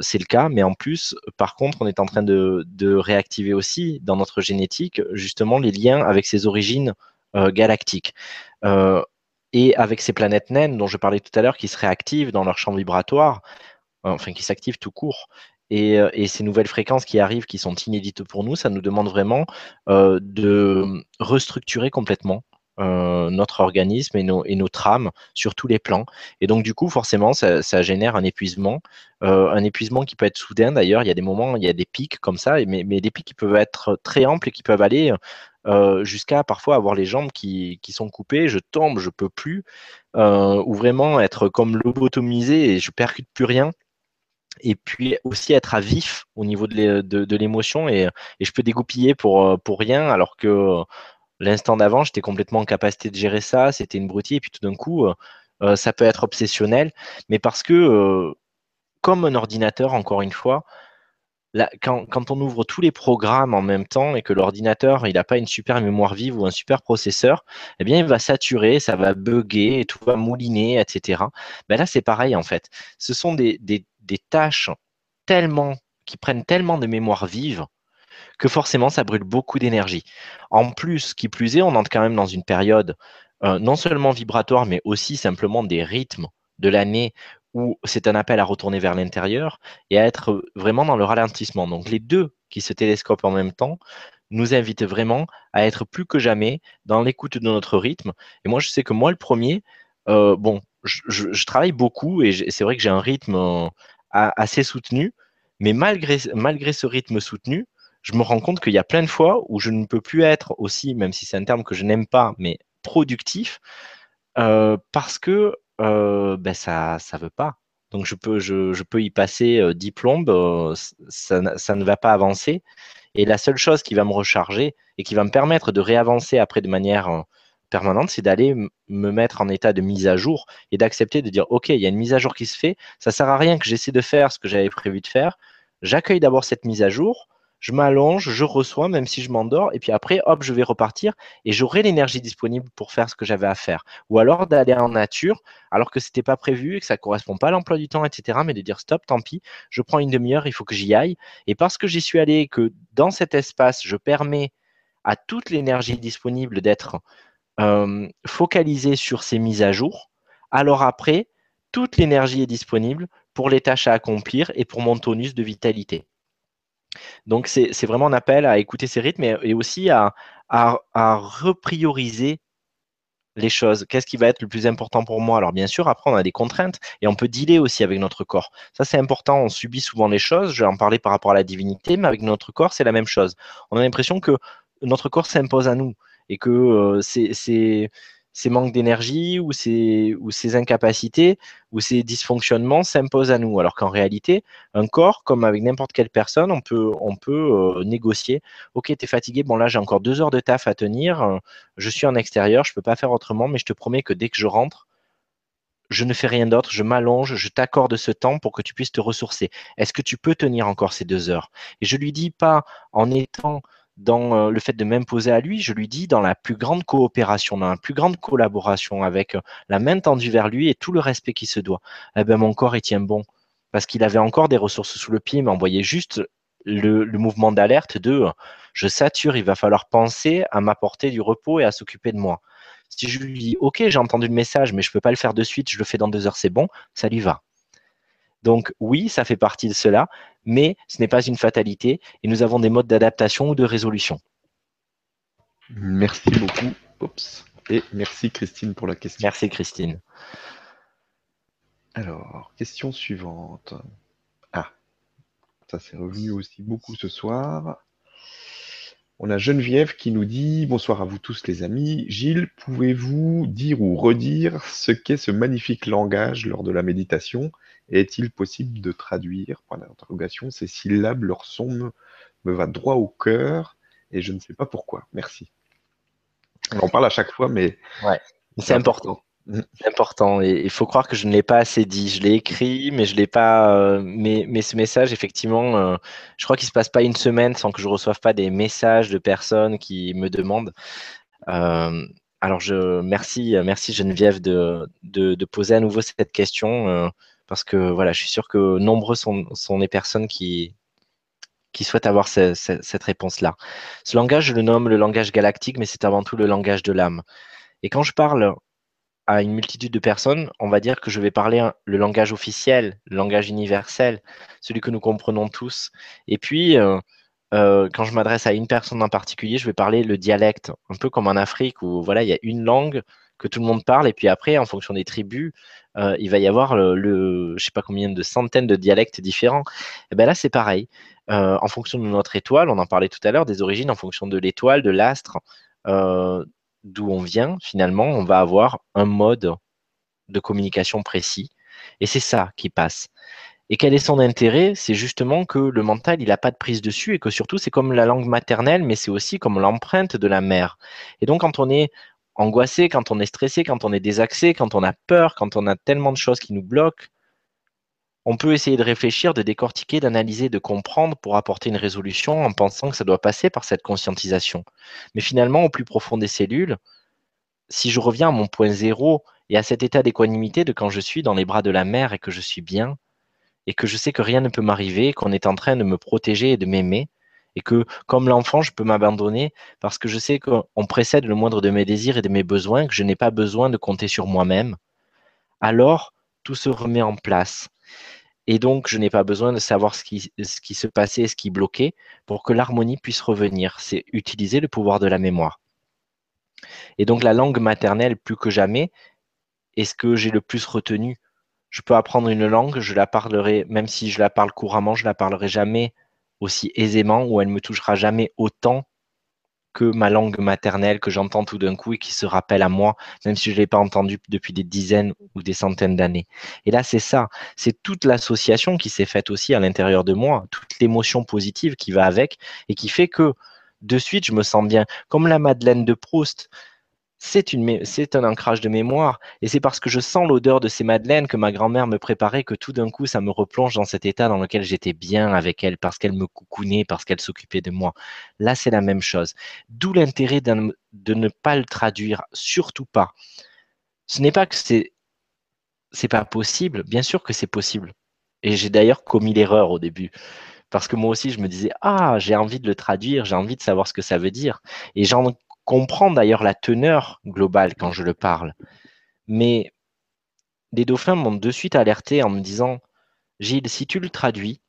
C'est le cas, mais en plus, par contre, on est en train de, réactiver aussi dans notre génétique justement les liens avec ses origines galactiques. Et avec ces planètes naines dont je parlais tout à l'heure qui se réactivent dans leur champ vibratoire, enfin qui s'activent tout court, et, euh, ces nouvelles fréquences qui arrivent, qui sont inédites pour nous, ça nous demande vraiment euh, de restructurer complètement euh, notre organisme et nos, et nos trames sur tous les plans. Et donc, du coup, forcément, ça, génère un épuisement, euh, un épuisement qui peut être soudain d'ailleurs. Il y a des moments, il y a des pics comme ça, mais, des pics qui peuvent être très amples et qui peuvent aller euh, jusqu'à parfois avoir les jambes qui, sont coupées, je tombe, je peux plus, ou vraiment être comme lobotomisé et je percute plus rien. Et puis aussi être à vif au niveau de l'émotion et, je peux dégoupiller pour rien alors que l'instant d'avant j'étais complètement en capacité de gérer ça, c'était une broutille et puis tout d'un coup euh, ça peut être obsessionnel, mais parce que comme un ordinateur, encore une fois, quand, on ouvre tous les programmes en même temps et que l'ordinateur il n'a pas une super mémoire vive ou un super processeur, eh bien il va saturer, ça va bugger, et tout va mouliner, etc. Ben là c'est pareil en fait. Ce sont des, tâches tellement qui prennent tellement de mémoire vive que forcément ça brûle beaucoup d'énergie. En plus, qui plus est, on entre quand même dans une période euh, non seulement vibratoire, mais aussi simplement des rythmes de l'année où c'est un appel à retourner vers l'intérieur et à être vraiment dans le ralentissement. Donc les deux qui se télescopent en même temps nous invitent vraiment à être plus que jamais dans l'écoute de notre rythme. Et moi, je sais que moi, le premier, euh, bon, je, travaille beaucoup et c'est vrai que j'ai un rythme euh, assez soutenu, mais malgré, malgré ce rythme soutenu, je me rends compte qu'il y a plein de fois où je ne peux plus être aussi, même si c'est un terme que je n'aime pas, mais productif, euh, parce que euh, ben ça ça veut pas. Donc je peux, je, je peux y passer euh, 10 plombes, euh, ça, ça, ne va pas avancer. Et la seule chose qui va me recharger et qui va me permettre de réavancer après de manière euh, permanente, c'est d'aller me mettre en état de mise à jour et d'accepter de dire, OK, il y a une mise à jour qui se fait, ça sert à rien que j'essaie de faire ce que j'avais prévu de faire. J'accueille d'abord cette mise à jour, je m'allonge, je reçois, même si je m'endors, et puis après, hop, je vais repartir et j'aurai l'énergie disponible pour faire ce que j'avais à faire. Ou alors d'aller en nature, alors que ce n'était pas prévu et que ça ne correspond pas à l'emploi du temps, etc. Mais de dire stop, tant pis, je prends une demi-heure, il faut que j'y aille. Et parce que j'y suis allé que dans cet espace, je permets à toute l'énergie disponible d'être euh, focalisée sur ces mises à jour, alors après, toute l'énergie est disponible pour les tâches à accomplir et pour mon tonus de vitalité. Donc, c'est vraiment un appel à écouter ces rythmes et, aussi à, reprioriser les choses. Qu'est-ce qui va être le plus important pour moi? Alors, bien sûr, après, on a des contraintes et on peut dealer aussi avec notre corps. Ça, c'est important. On subit souvent les choses. Je vais en parler par rapport à la divinité, mais avec notre corps, c'est la même chose. On a l'impression que notre corps s'impose à nous et que euh, c'est ces manques d'énergie ou ces, incapacités ou ces dysfonctionnements s'imposent à nous. Alors qu'en réalité, un corps, comme avec n'importe quelle personne, on peut, euh, négocier. Ok, tu es fatigué, bon là j'ai encore deux heures de taf à tenir, je suis en extérieur, je ne peux pas faire autrement, mais je te promets que dès que je rentre, je ne fais rien d'autre, je m'allonge, je t'accorde ce temps pour que tu puisses te ressourcer. Est-ce que tu peux tenir encore ces deux heures? Et je lui dis pas en étant dans euh, le fait de m'imposer à lui, je lui dis dans la plus grande coopération, dans la plus grande collaboration, avec euh, la main tendue vers lui et tout le respect qui se doit. Eh ben, mon corps, il tient bon. Parce qu'il avait encore des ressources sous le pied, il m'envoyait juste le, mouvement d'alerte de euh, je sature, il va falloir penser à m'apporter du repos et à s'occuper de moi. Si je lui dis, OK, j'ai entendu le message, mais je ne peux pas le faire de suite, je le fais dans deux heures, c'est bon, ça lui va. Donc oui, ça fait partie de cela, mais ce n'est pas une fatalité et nous avons des modes d'adaptation ou de résolution. Merci beaucoup. Et merci Christine pour la question. Merci Christine. Alors, question suivante. Ah, ça c'est revenu aussi beaucoup ce soir. On a Geneviève qui nous dit Bonsoir à vous tous les amis. Gilles, pouvez-vous dire ou redire ce qu'est ce magnifique langage lors de la méditation? Est-il possible de traduire, point d'interrogation, ces syllabes, leur son me, va droit au cœur et je ne sais pas pourquoi. Merci. On en parle à chaque fois, mais c'est important. Mm. C'est important. Et il faut croire que je ne l'ai pas assez dit. Je l'ai écrit, mais je l'ai pas. Euh, mais, mais, ce message, effectivement, euh, je crois qu'il se passe pas une semaine sans que je reçoive pas des messages de personnes qui me demandent. Euh, alors, je merci, merci Geneviève de, de, de, poser à nouveau cette question parce que voilà, je suis sûr que nombreux sont, sont les personnes qui, qui souhaitent avoir cette réponse-là. Ce langage, je le nomme le langage galactique, mais c'est avant tout le langage de l'âme. Et quand je parle à une multitude de personnes, on va dire que je vais parler le langage officiel, le langage universel, celui que nous comprenons tous. Et puis, euh, euh, quand je m'adresse à une personne en particulier, je vais parler le dialecte, un peu comme en Afrique où voilà, il y a une langue que tout le monde parle, et puis après, en fonction des tribus, euh, il va y avoir le, le, je sais pas combien de centaines de dialectes différents. Et ben là, c'est pareil. en fonction de notre étoile, on en parlait tout à l'heure, des origines, en fonction de l'étoile, de l'astre, d'où on vient, finalement, on va avoir un mode de communication précis. Et c'est ça qui passe. Et quel est son intérêt? C'est justement que le mental, il n'a pas de prise dessus et que surtout, c'est comme la langue maternelle, mais c'est aussi comme l'empreinte de la mère. Et donc, quand on est angoissé, quand on est stressé, quand on est désaxé, quand on a peur, quand on a tellement de choses qui nous bloquent, on peut essayer de réfléchir, de décortiquer, d'analyser, de comprendre pour apporter une résolution en pensant que ça doit passer par cette conscientisation. Mais finalement, au plus profond des cellules, si je reviens à mon point zéro et à cet état d'équanimité de quand je suis dans les bras de la mère et que je suis bien, et que je sais que rien ne peut m'arriver, qu'on est en train de me protéger et de m'aimer, et que comme l'enfant, je peux m'abandonner parce que je sais qu'on précède le moindre de mes désirs et de mes besoins, que je n'ai pas besoin de compter sur moi-même, alors tout se remet en place. Et donc, je n'ai pas besoin de savoir ce qui, se passait et ce qui bloquait pour que l'harmonie puisse revenir. C'est utiliser le pouvoir de la mémoire. Et donc, la langue maternelle, plus que jamais, est ce que j'ai le plus retenu. Je peux apprendre une langue, je la parlerai, même si je la parle couramment, je la parlerai jamais aussi aisément ou elle me touchera jamais autant que ma langue maternelle que j'entends tout d'un coup et qui se rappelle à moi, même si je ne l'ai pas entendu depuis des dizaines ou des centaines d'années. Et là, c'est ça, c'est toute l'association qui s'est faite aussi à l'intérieur de moi, toute l'émotion positive qui va avec et qui fait que de suite, je me sens bien. Comme la Madeleine de Proust, c'est un ancrage de mémoire. Et c'est parce que je sens l'odeur de ces madeleines que ma grand-mère me préparait que tout d'un coup, ça me replonge dans cet état dans lequel j'étais bien avec elle, parce qu'elle me coucounait, parce qu'elle s'occupait de moi. Là, c'est la même chose. D'où l'intérêt de ne pas le traduire, surtout pas. Ce n'est pas que c'est c'est pas possible. Bien sûr que c'est possible. Et j'ai d'ailleurs commis l'erreur au début. Parce que moi aussi, je me disais, ah, j'ai envie de le traduire, j'ai envie de savoir ce que ça veut dire. Et j'en comprends d'ailleurs la teneur globale quand je le parle. Mais les dauphins m'ont de suite alerté en me disant Gilles, si tu le traduis,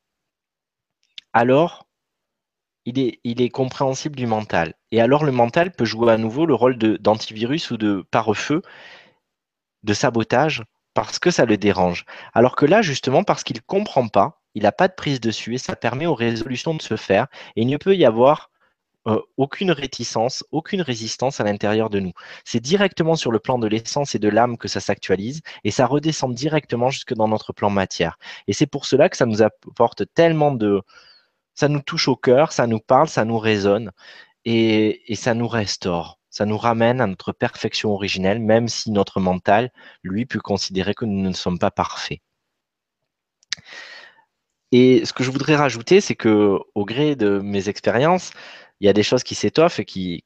alors il est, il est compréhensible du mental. Et alors le mental peut jouer à nouveau le rôle d'antivirus ou de pare-feu, de sabotage, parce que ça le dérange. Alors que là, justement, parce qu'il ne comprend pas, il n'a pas de prise dessus et ça permet aux résolutions de se faire. Et il ne peut y avoir euh, aucune réticence, aucune résistance à l'intérieur de nous. C'est directement sur le plan de l'essence et de l'âme que ça s'actualise et ça redescend directement jusque dans notre plan matière. Et c'est pour cela que ça nous apporte tellement de... Ça nous touche au cœur, ça nous parle, ça nous résonne et, ça nous restaure. Ça nous ramène à notre perfection originelle, même si notre mental, lui, peut considérer que nous ne sommes pas parfaits. Et ce que je voudrais rajouter, c'est que au gré de mes expériences, il y a des choses qui s'étoffent et qui,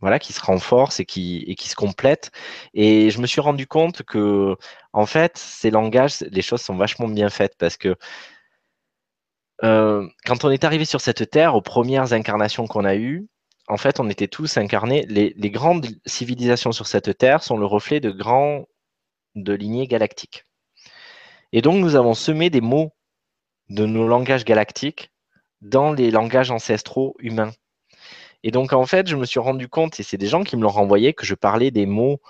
se renforcent et qui, se complètent. Et je me suis rendu compte que, en fait, ces langages, les choses sont vachement bien faites parce que euh, quand on est arrivé sur cette terre, aux premières incarnations qu'on a eues, en fait, on était tous incarnés. Les, les, grandes civilisations sur cette terre sont le reflet de grands de lignées galactiques. Et donc, nous avons semé des mots de nos langages galactiques dans les langages ancestraux humains. Et donc, en fait, je me suis rendu compte, et c'est des gens qui me l'ont renvoyé, que je parlais des mots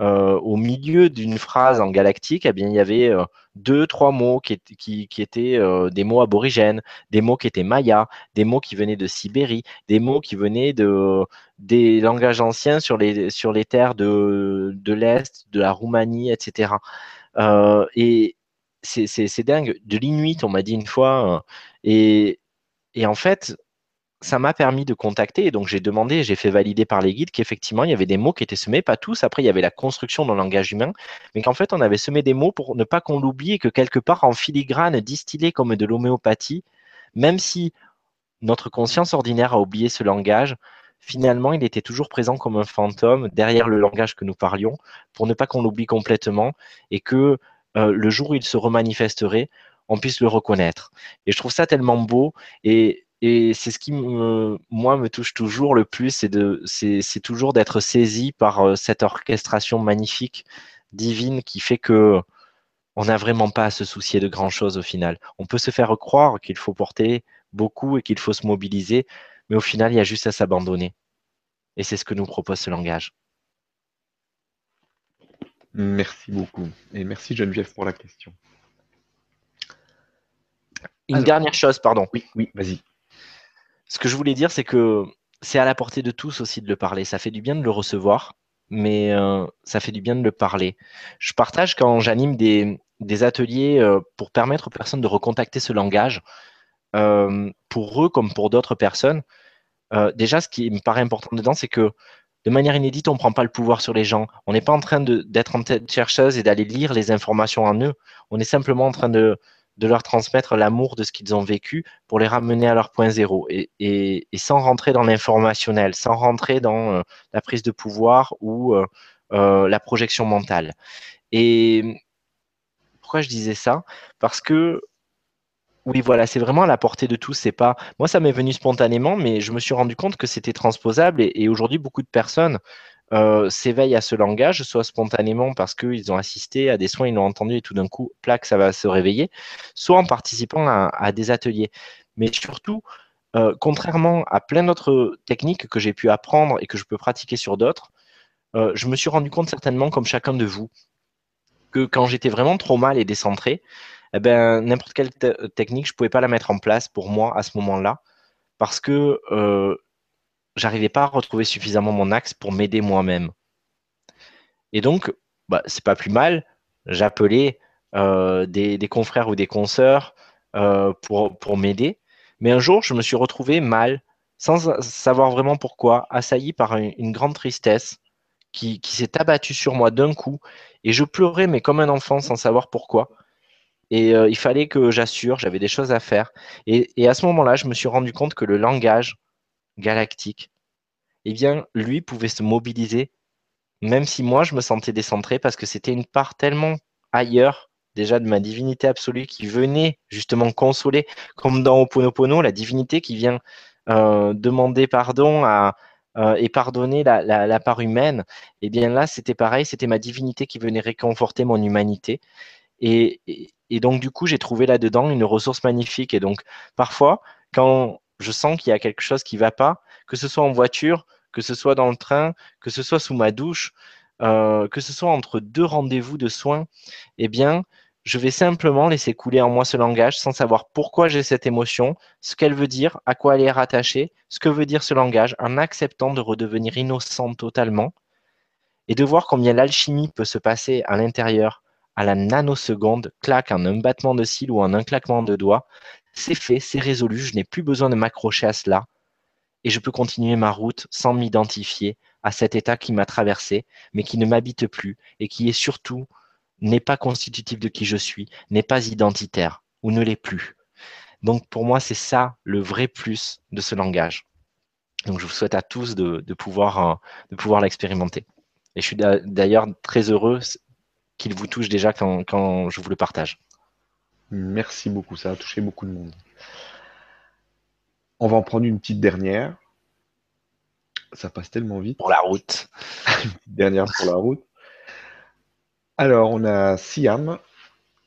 euh, au milieu d'une phrase en galactique. Eh bien, il y avait euh, deux, trois mots qui, étaient euh, des mots aborigènes, des mots qui étaient mayas, des mots qui venaient de Sibérie, des mots qui venaient de, des langages anciens sur les, sur les terres de, de l'Est, de la Roumanie, etc. et c'est dingue. De l'inuit, on m'a dit une fois. et, et en fait, ça m'a permis de contacter. Et donc, j'ai demandé, j'ai fait valider par les guides qu'effectivement, il y avait des mots qui étaient semés, pas tous. Après, il y avait la construction dans le langage humain, mais qu'en fait, on avait semé des mots pour ne pas qu'on l'oublie et que quelque part, en filigrane, distillé comme de l'homéopathie, même si notre conscience ordinaire a oublié ce langage, finalement, il était toujours présent comme un fantôme derrière le langage que nous parlions, pour ne pas qu'on l'oublie complètement et que euh, le jour où il se remanifesterait, on puisse le reconnaître. Et je trouve ça tellement beau. Et c'est ce qui, me, moi, me touche toujours le plus, c'est toujours d'être saisi par euh, cette orchestration magnifique, divine, qui fait que on n'a vraiment pas à se soucier de grand chose au final. On peut se faire croire qu'il faut porter beaucoup et qu'il faut se mobiliser, mais au final, il y a juste à s'abandonner. Et c'est ce que nous propose ce langage. Merci beaucoup. Et merci Geneviève pour la question. Une dernière chose, pardon. Oui, oui, vas-y ce que je voulais dire, c'est que c'est à la portée de tous aussi de le parler. Ça fait du bien de le recevoir, mais euh, ça fait du bien de le parler. Je partage quand j'anime des, ateliers euh, pour permettre aux personnes de recontacter ce langage, euh, pour eux comme pour d'autres personnes. déjà, ce qui me paraît important dedans, c'est que de manière inédite, on ne prend pas le pouvoir sur les gens. On n'est pas en train d'être en tête chercheuse et d'aller lire les informations en eux. On est simplement en train de, de leur transmettre l'amour de ce qu'ils ont vécu pour les ramener à leur point zéro et, sans rentrer dans l'informationnel, sans rentrer dans euh, la prise de pouvoir ou euh, euh, la projection mentale. Et pourquoi je disais ça? Parce que oui, voilà, c'est vraiment à la portée de tous. C'est pas moi, ça m'est venu spontanément, mais je me suis rendu compte que c'était transposable et aujourd'hui, beaucoup de personnes euh, s'éveillent à ce langage, soit spontanément parce qu'ils ont assisté à des soins, ils l'ont entendu et tout d'un coup, plaque, ça va se réveiller, soit en participant à, des ateliers. Mais surtout, euh, contrairement à plein d'autres techniques que j'ai pu apprendre et que je peux pratiquer sur d'autres, euh, je me suis rendu compte certainement, comme chacun de vous, que quand j'étais vraiment trop mal et décentré, eh ben, n'importe quelle technique, je ne pouvais pas la mettre en place pour moi à ce moment-là, parce que j'arrivais pas à retrouver suffisamment mon axe pour m'aider moi-même. Et donc, bah, c'est pas plus mal. J'appelais euh, des, confrères ou des consoeurs euh, pour, m'aider. Mais un jour, je me suis retrouvé mal, sans savoir vraiment pourquoi, assailli par une, grande tristesse qui, s'est abattue sur moi d'un coup. Et je pleurais, mais comme un enfant, sans savoir pourquoi. Et euh, il fallait que j'assure, j'avais des choses à faire. et à ce moment-là, je me suis rendu compte que le langage, galactique, eh bien, lui pouvait se mobiliser, même si moi, je me sentais décentré parce que c'était une part tellement ailleurs déjà de ma divinité absolue qui venait justement consoler, comme dans Oponopono, la divinité qui vient euh, demander pardon à, euh, et pardonner la, part humaine. Et eh bien là, c'était pareil, c'était ma divinité qui venait réconforter mon humanité. Et, et donc, du coup, j'ai trouvé là-dedans une ressource magnifique. Et donc, parfois, quand je sens qu'il y a quelque chose qui ne va pas, que ce soit en voiture, que ce soit dans le train, que ce soit sous ma douche, euh, que ce soit entre deux rendez-vous de soins, eh bien, je vais simplement laisser couler en moi ce langage sans savoir pourquoi j'ai cette émotion, ce qu'elle veut dire, à quoi elle est rattachée, ce que veut dire ce langage, en acceptant de redevenir innocent totalement et de voir combien l'alchimie peut se passer à l'intérieur à la nanoseconde, claque en un battement de cils ou en un claquement de doigts. C'est fait, c'est résolu, je n'ai plus besoin de m'accrocher à cela et je peux continuer ma route sans m'identifier à cet état qui m'a traversé, mais qui ne m'habite plus et qui est surtout n'est pas constitutif de qui je suis, n'est pas identitaire ou ne l'est plus. Donc pour moi, c'est ça le vrai plus de ce langage. Donc je vous souhaite à tous de, pouvoir, euh, pouvoir l'expérimenter. Et je suis d'ailleurs très heureux qu'il vous touche déjà quand je vous le partage. Merci beaucoup, ça a touché beaucoup de monde. On va en prendre une petite dernière. Ça passe tellement vite. Pour la route. une petite dernière pour la route. Alors, on a Siam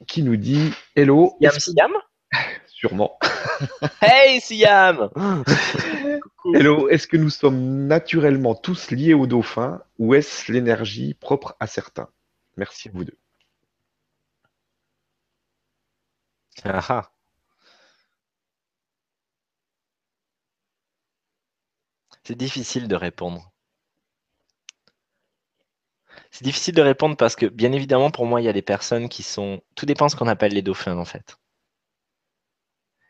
qui nous dit Hello. Siam, Siam? Sûrement. hey, Siam Hello, est-ce que nous sommes naturellement tous liés au dauphin ou est-ce l'énergie propre à certains? Merci à vous deux. C'est difficile de répondre. C'est difficile de répondre parce que, bien évidemment, pour moi, il y a des personnes qui sont. Tout dépend de ce qu'on appelle les dauphins, en fait.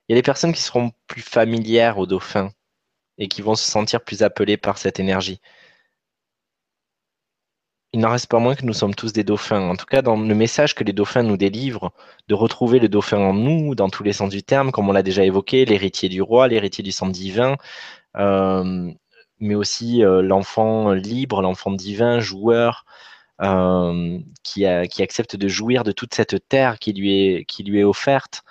Il y a des personnes qui seront plus familières aux dauphins et qui vont se sentir plus appelés par cette énergie. Il n'en reste pas moins que nous sommes tous des dauphins. En tout cas, dans le message que les dauphins nous délivrent, de retrouver le dauphin en nous, dans tous les sens du terme, comme on l'a déjà évoqué, l'héritier du roi, l'héritier du sang divin, euh, mais aussi euh, l'enfant libre, l'enfant divin, joueur, euh, qui, qui, accepte de jouir de toute cette terre qui lui est, qui lui est offerte.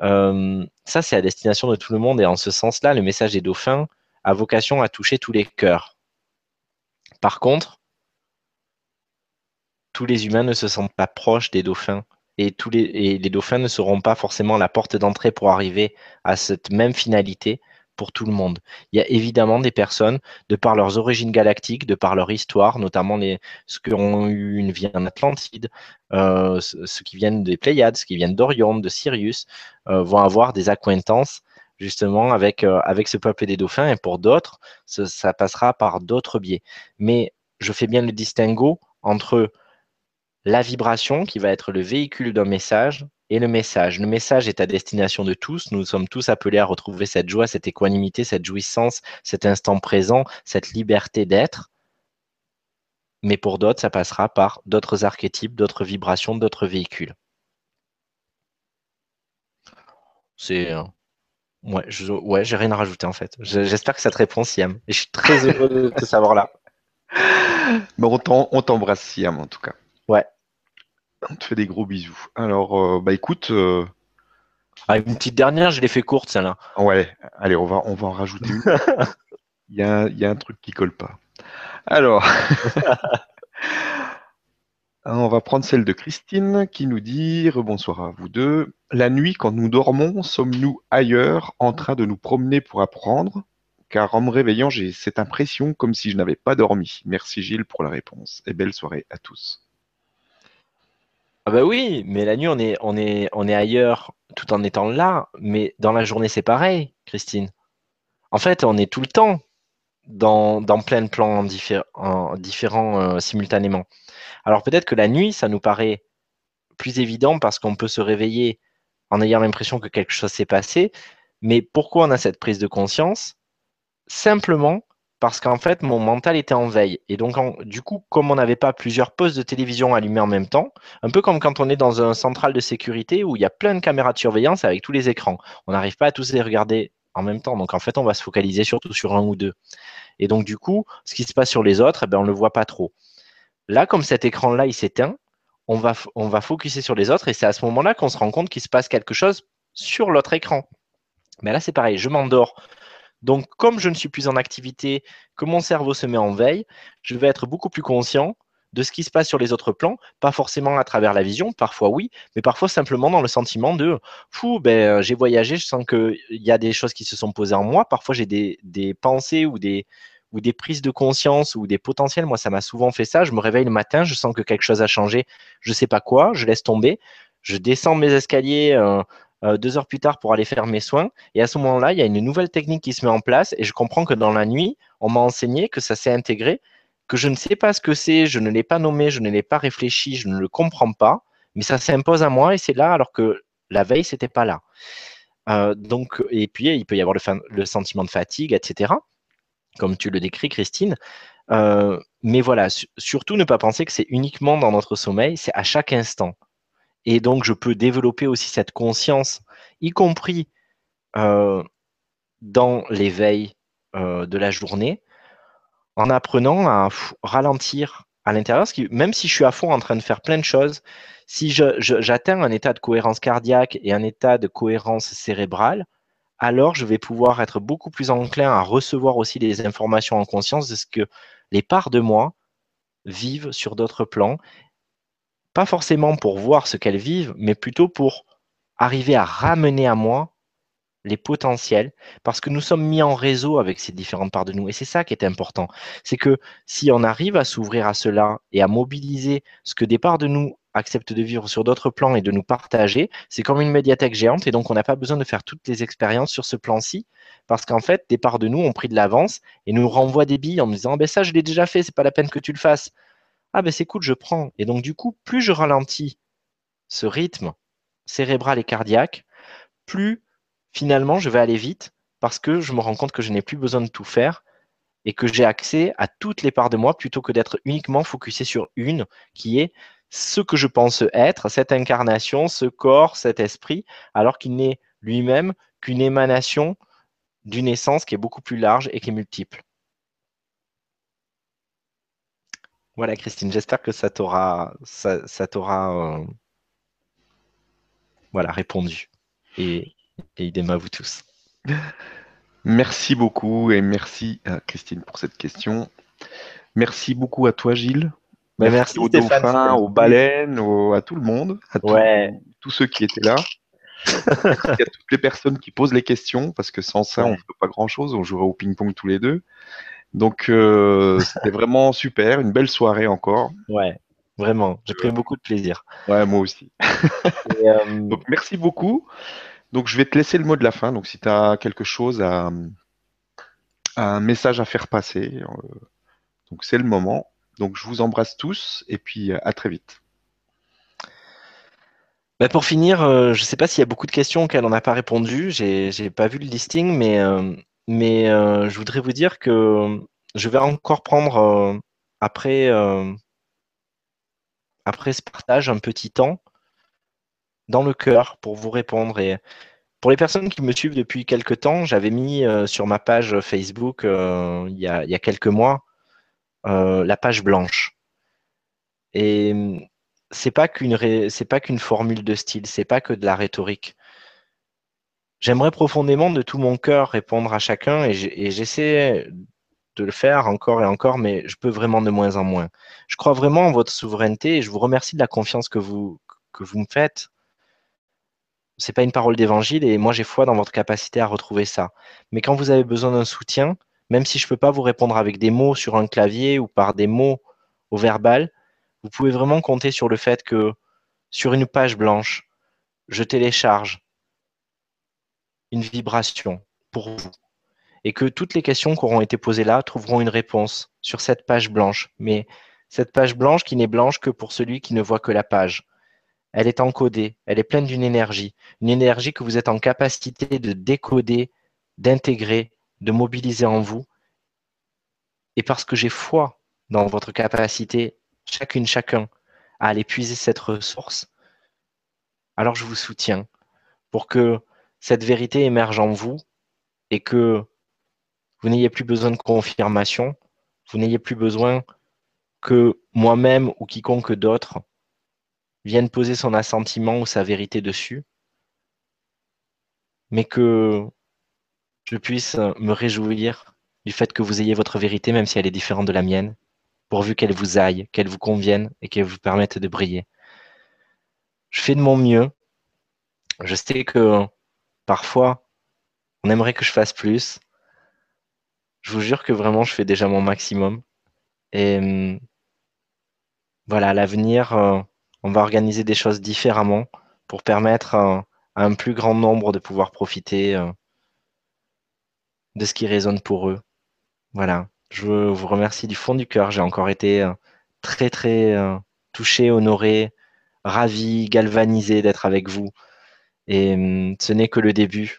ça, c'est à destination de tout le monde, et en ce sens-là, le message des dauphins a vocation à toucher tous les cœurs. Par contre, tous les humains ne se sentent pas proches des dauphins et, tous les, dauphins ne seront pas forcément la porte d'entrée pour arriver à cette même finalité pour tout le monde. Il y a évidemment des personnes, de par leurs origines galactiques, de par leur histoire, notamment les, ceux qui ont eu une vie en Atlantide, euh, ceux qui viennent des Pléiades, ceux qui viennent d'Orion, de Sirius, euh, vont avoir des accointances justement avec, euh, avec ce peuple des dauphins, et pour d'autres, ça passera par d'autres biais. Mais je fais bien le distinguo entre la vibration qui va être le véhicule d'un message et le message. Le message est à destination de tous. Nous sommes tous appelés à retrouver cette joie, cette équanimité, cette jouissance, cet instant présent, cette liberté d'être. Mais pour d'autres, ça passera par d'autres archétypes, d'autres vibrations, d'autres véhicules. C'est. Euh, ouais, je, ouais, j'ai rien à rajouter en fait. J'espère que ça te répond, Siam. Et je suis très heureux de te savoir là. Mais on t'embrasse, Siam, en tout cas. Ouais. On te fait des gros bisous. Alors, euh, bah écoute. Euh, ah, une petite dernière, je l'ai fait courte, celle-là. Ouais, allez, on va, on va en rajouter une. il, y a, il y a un truc qui colle pas. Alors. On va prendre celle de Christine qui nous dit Rebonsoir à vous deux. La nuit, quand nous dormons, sommes-nous ailleurs en train de nous promener pour apprendre? Car en me réveillant, j'ai cette impression comme si je n'avais pas dormi. Merci Gilles pour la réponse et belle soirée à tous. Ah bah oui, mais la nuit, on est, on est, on est ailleurs tout en étant là. Mais dans la journée, c'est pareil, Christine. En fait, on est tout le temps dans, dans plein de plans différents euh, simultanément. Alors peut-être que la nuit, ça nous paraît plus évident parce qu'on peut se réveiller en ayant l'impression que quelque chose s'est passé. Mais pourquoi on a cette prise de conscience? Simplement parce qu'en fait, mon mental était en veille. Et donc, du coup, comme on n'avait pas plusieurs postes de télévision allumés en même temps, un peu comme quand on est dans un central de sécurité où il y a plein de caméras de surveillance avec tous les écrans. On n'arrive pas à tous les regarder en même temps. Donc, en fait, on va se focaliser surtout sur un ou deux. Et donc, du coup, ce qui se passe sur les autres, eh ben, on ne le voit pas trop. Là, comme cet écran-là, il s'éteint, on va, on va focuser sur les autres et c'est à ce moment-là qu'on se rend compte qu'il se passe quelque chose sur l'autre écran. Mais là, c'est pareil, je m'endors donc, comme je ne suis plus en activité, que mon cerveau se met en veille, je vais être beaucoup plus conscient de ce qui se passe sur les autres plans, pas forcément à travers la vision, parfois oui, mais parfois simplement dans le sentiment de fou, ben, j'ai voyagé, je sens qu'il y a des choses qui se sont posées en moi, parfois j'ai des, pensées ou des, ou des prises de conscience ou des potentiels. Moi, ça m'a souvent fait ça. Je me réveille le matin, je sens que quelque chose a changé, je ne sais pas quoi, je laisse tomber, je descends mes escaliers euh, euh, deux heures plus tard pour aller faire mes soins. Et à ce moment-là, il y a une nouvelle technique qui se met en place et je comprends que dans la nuit, on m'a enseigné que ça s'est intégré, que je ne sais pas ce que c'est, je ne l'ai pas nommé, je ne l'ai pas réfléchi, je ne le comprends pas, mais ça s'impose à moi et c'est là alors que la veille, c'était pas là. Euh, donc, et puis, il peut y avoir le, sentiment de fatigue, etc., comme tu le décris, Christine. Euh, mais voilà, surtout ne pas penser que c'est uniquement dans notre sommeil, c'est à chaque instant. Et donc, je peux développer aussi cette conscience, y compris euh, dans l'éveil euh, de la journée, en apprenant à ralentir à l'intérieur, même si je suis à fond en train de faire plein de choses, si j'atteins un état de cohérence cardiaque et un état de cohérence cérébrale, alors je vais pouvoir être beaucoup plus enclin à recevoir aussi les informations en conscience de ce que les parts de moi vivent sur d'autres plans pas forcément pour voir ce qu'elles vivent, mais plutôt pour arriver à ramener à moi les potentiels, parce que nous sommes mis en réseau avec ces différentes parts de nous. Et c'est ça qui est important. C'est que si on arrive à s'ouvrir à cela et à mobiliser ce que des parts de nous acceptent de vivre sur d'autres plans et de nous partager, c'est comme une médiathèque géante et donc on n'a pas besoin de faire toutes les expériences sur ce plan-ci parce qu'en fait, des parts de nous ont pris de l'avance et nous renvoient des billes en nous disant ah ben ça je l'ai déjà fait, c'est pas la peine que tu le fasses ah ben c'est cool, je prends. Et donc du coup, plus je ralentis ce rythme cérébral et cardiaque, plus finalement je vais aller vite parce que je me rends compte que je n'ai plus besoin de tout faire et que j'ai accès à toutes les parts de moi plutôt que d'être uniquement focusé sur une qui est ce que je pense être, cette incarnation, ce corps, cet esprit, alors qu'il n'est lui-même qu'une émanation d'une essence qui est beaucoup plus large et qui est multiple. Voilà, Christine, j'espère que ça t'aura ça, t'aura euh, voilà, répondu. Et, et idem à vous tous. Merci beaucoup et merci à Christine pour cette question. Merci beaucoup à toi, Gilles. Bah, merci, aux dauphins, aux baleines, à tout le monde, à tous ceux qui étaient là. merci à toutes les personnes qui posent les questions, parce que sans ça, on ne ferait pas grand-chose. On jouerait au ping-pong tous les deux. Donc, euh, c'était vraiment super. Une belle soirée encore. Ouais, vraiment. J'ai pris beaucoup de plaisir. Ouais, moi aussi. Euh, Donc, merci beaucoup. Donc, je vais te laisser le mot de la fin. Donc, si tu as quelque chose à, un message à faire passer, euh, donc c'est le moment. Donc, je vous embrasse tous et puis à très vite. Bah, pour finir, je ne sais pas s'il y a beaucoup de questions auxquelles on n'a pas répondu. J'ai n'ai pas vu le listing, mais mais euh, je voudrais vous dire que je vais encore prendre euh, après, euh, après ce partage un petit temps dans le cœur pour vous répondre. Et pour les personnes qui me suivent depuis quelques temps, j'avais mis sur ma page Facebook il, y a, il, y a, quelques mois la page blanche. Et c'est pas qu'une c'est pas qu'une formule de style, c'est pas que de la rhétorique. J'aimerais profondément de tout mon cœur répondre à chacun et j'essaie de le faire encore et encore, mais je peux vraiment de moins en moins. Je crois vraiment en votre souveraineté et je vous remercie de la confiance que vous, que vous me faites. Ce n'est pas une parole d'évangile et moi j'ai foi dans votre capacité à retrouver ça. Mais quand vous avez besoin d'un soutien, même si je ne peux pas vous répondre avec des mots sur un clavier ou par des mots au verbal, vous pouvez vraiment compter sur le fait que sur une page blanche, je télécharge une vibration pour vous. Et que toutes les questions qui auront été posées là trouveront une réponse sur cette page blanche. Mais cette page blanche qui n'est blanche que pour celui qui ne voit que la page. Elle est encodée, elle est pleine d'une énergie, une énergie que vous êtes en capacité de décoder, d'intégrer, de mobiliser en vous. Et parce que j'ai foi dans votre capacité, chacune, chacun, à aller puiser cette ressource, alors je vous soutiens pour que cette vérité émerge en vous et que vous n'ayez plus besoin de confirmation, vous n'ayez plus besoin que moi-même ou quiconque d'autre vienne poser son assentiment ou sa vérité dessus, mais que je puisse me réjouir du fait que vous ayez votre vérité, même si elle est différente de la mienne, pourvu qu'elle vous aille, qu'elle vous convienne et qu'elle vous permette de briller. Je fais de mon mieux. Je sais que Parfois, on aimerait que je fasse plus. Je vous jure que vraiment, je fais déjà mon maximum. Et hum, voilà, à l'avenir, euh, on va organiser des choses différemment pour permettre à un plus grand nombre de pouvoir profiter euh, de ce qui résonne pour eux. Voilà, je vous remercie du fond du cœur. J'ai encore été euh, très, très touché, honoré, ravi, galvanisé d'être avec vous. Et hum, ce n'est que le début.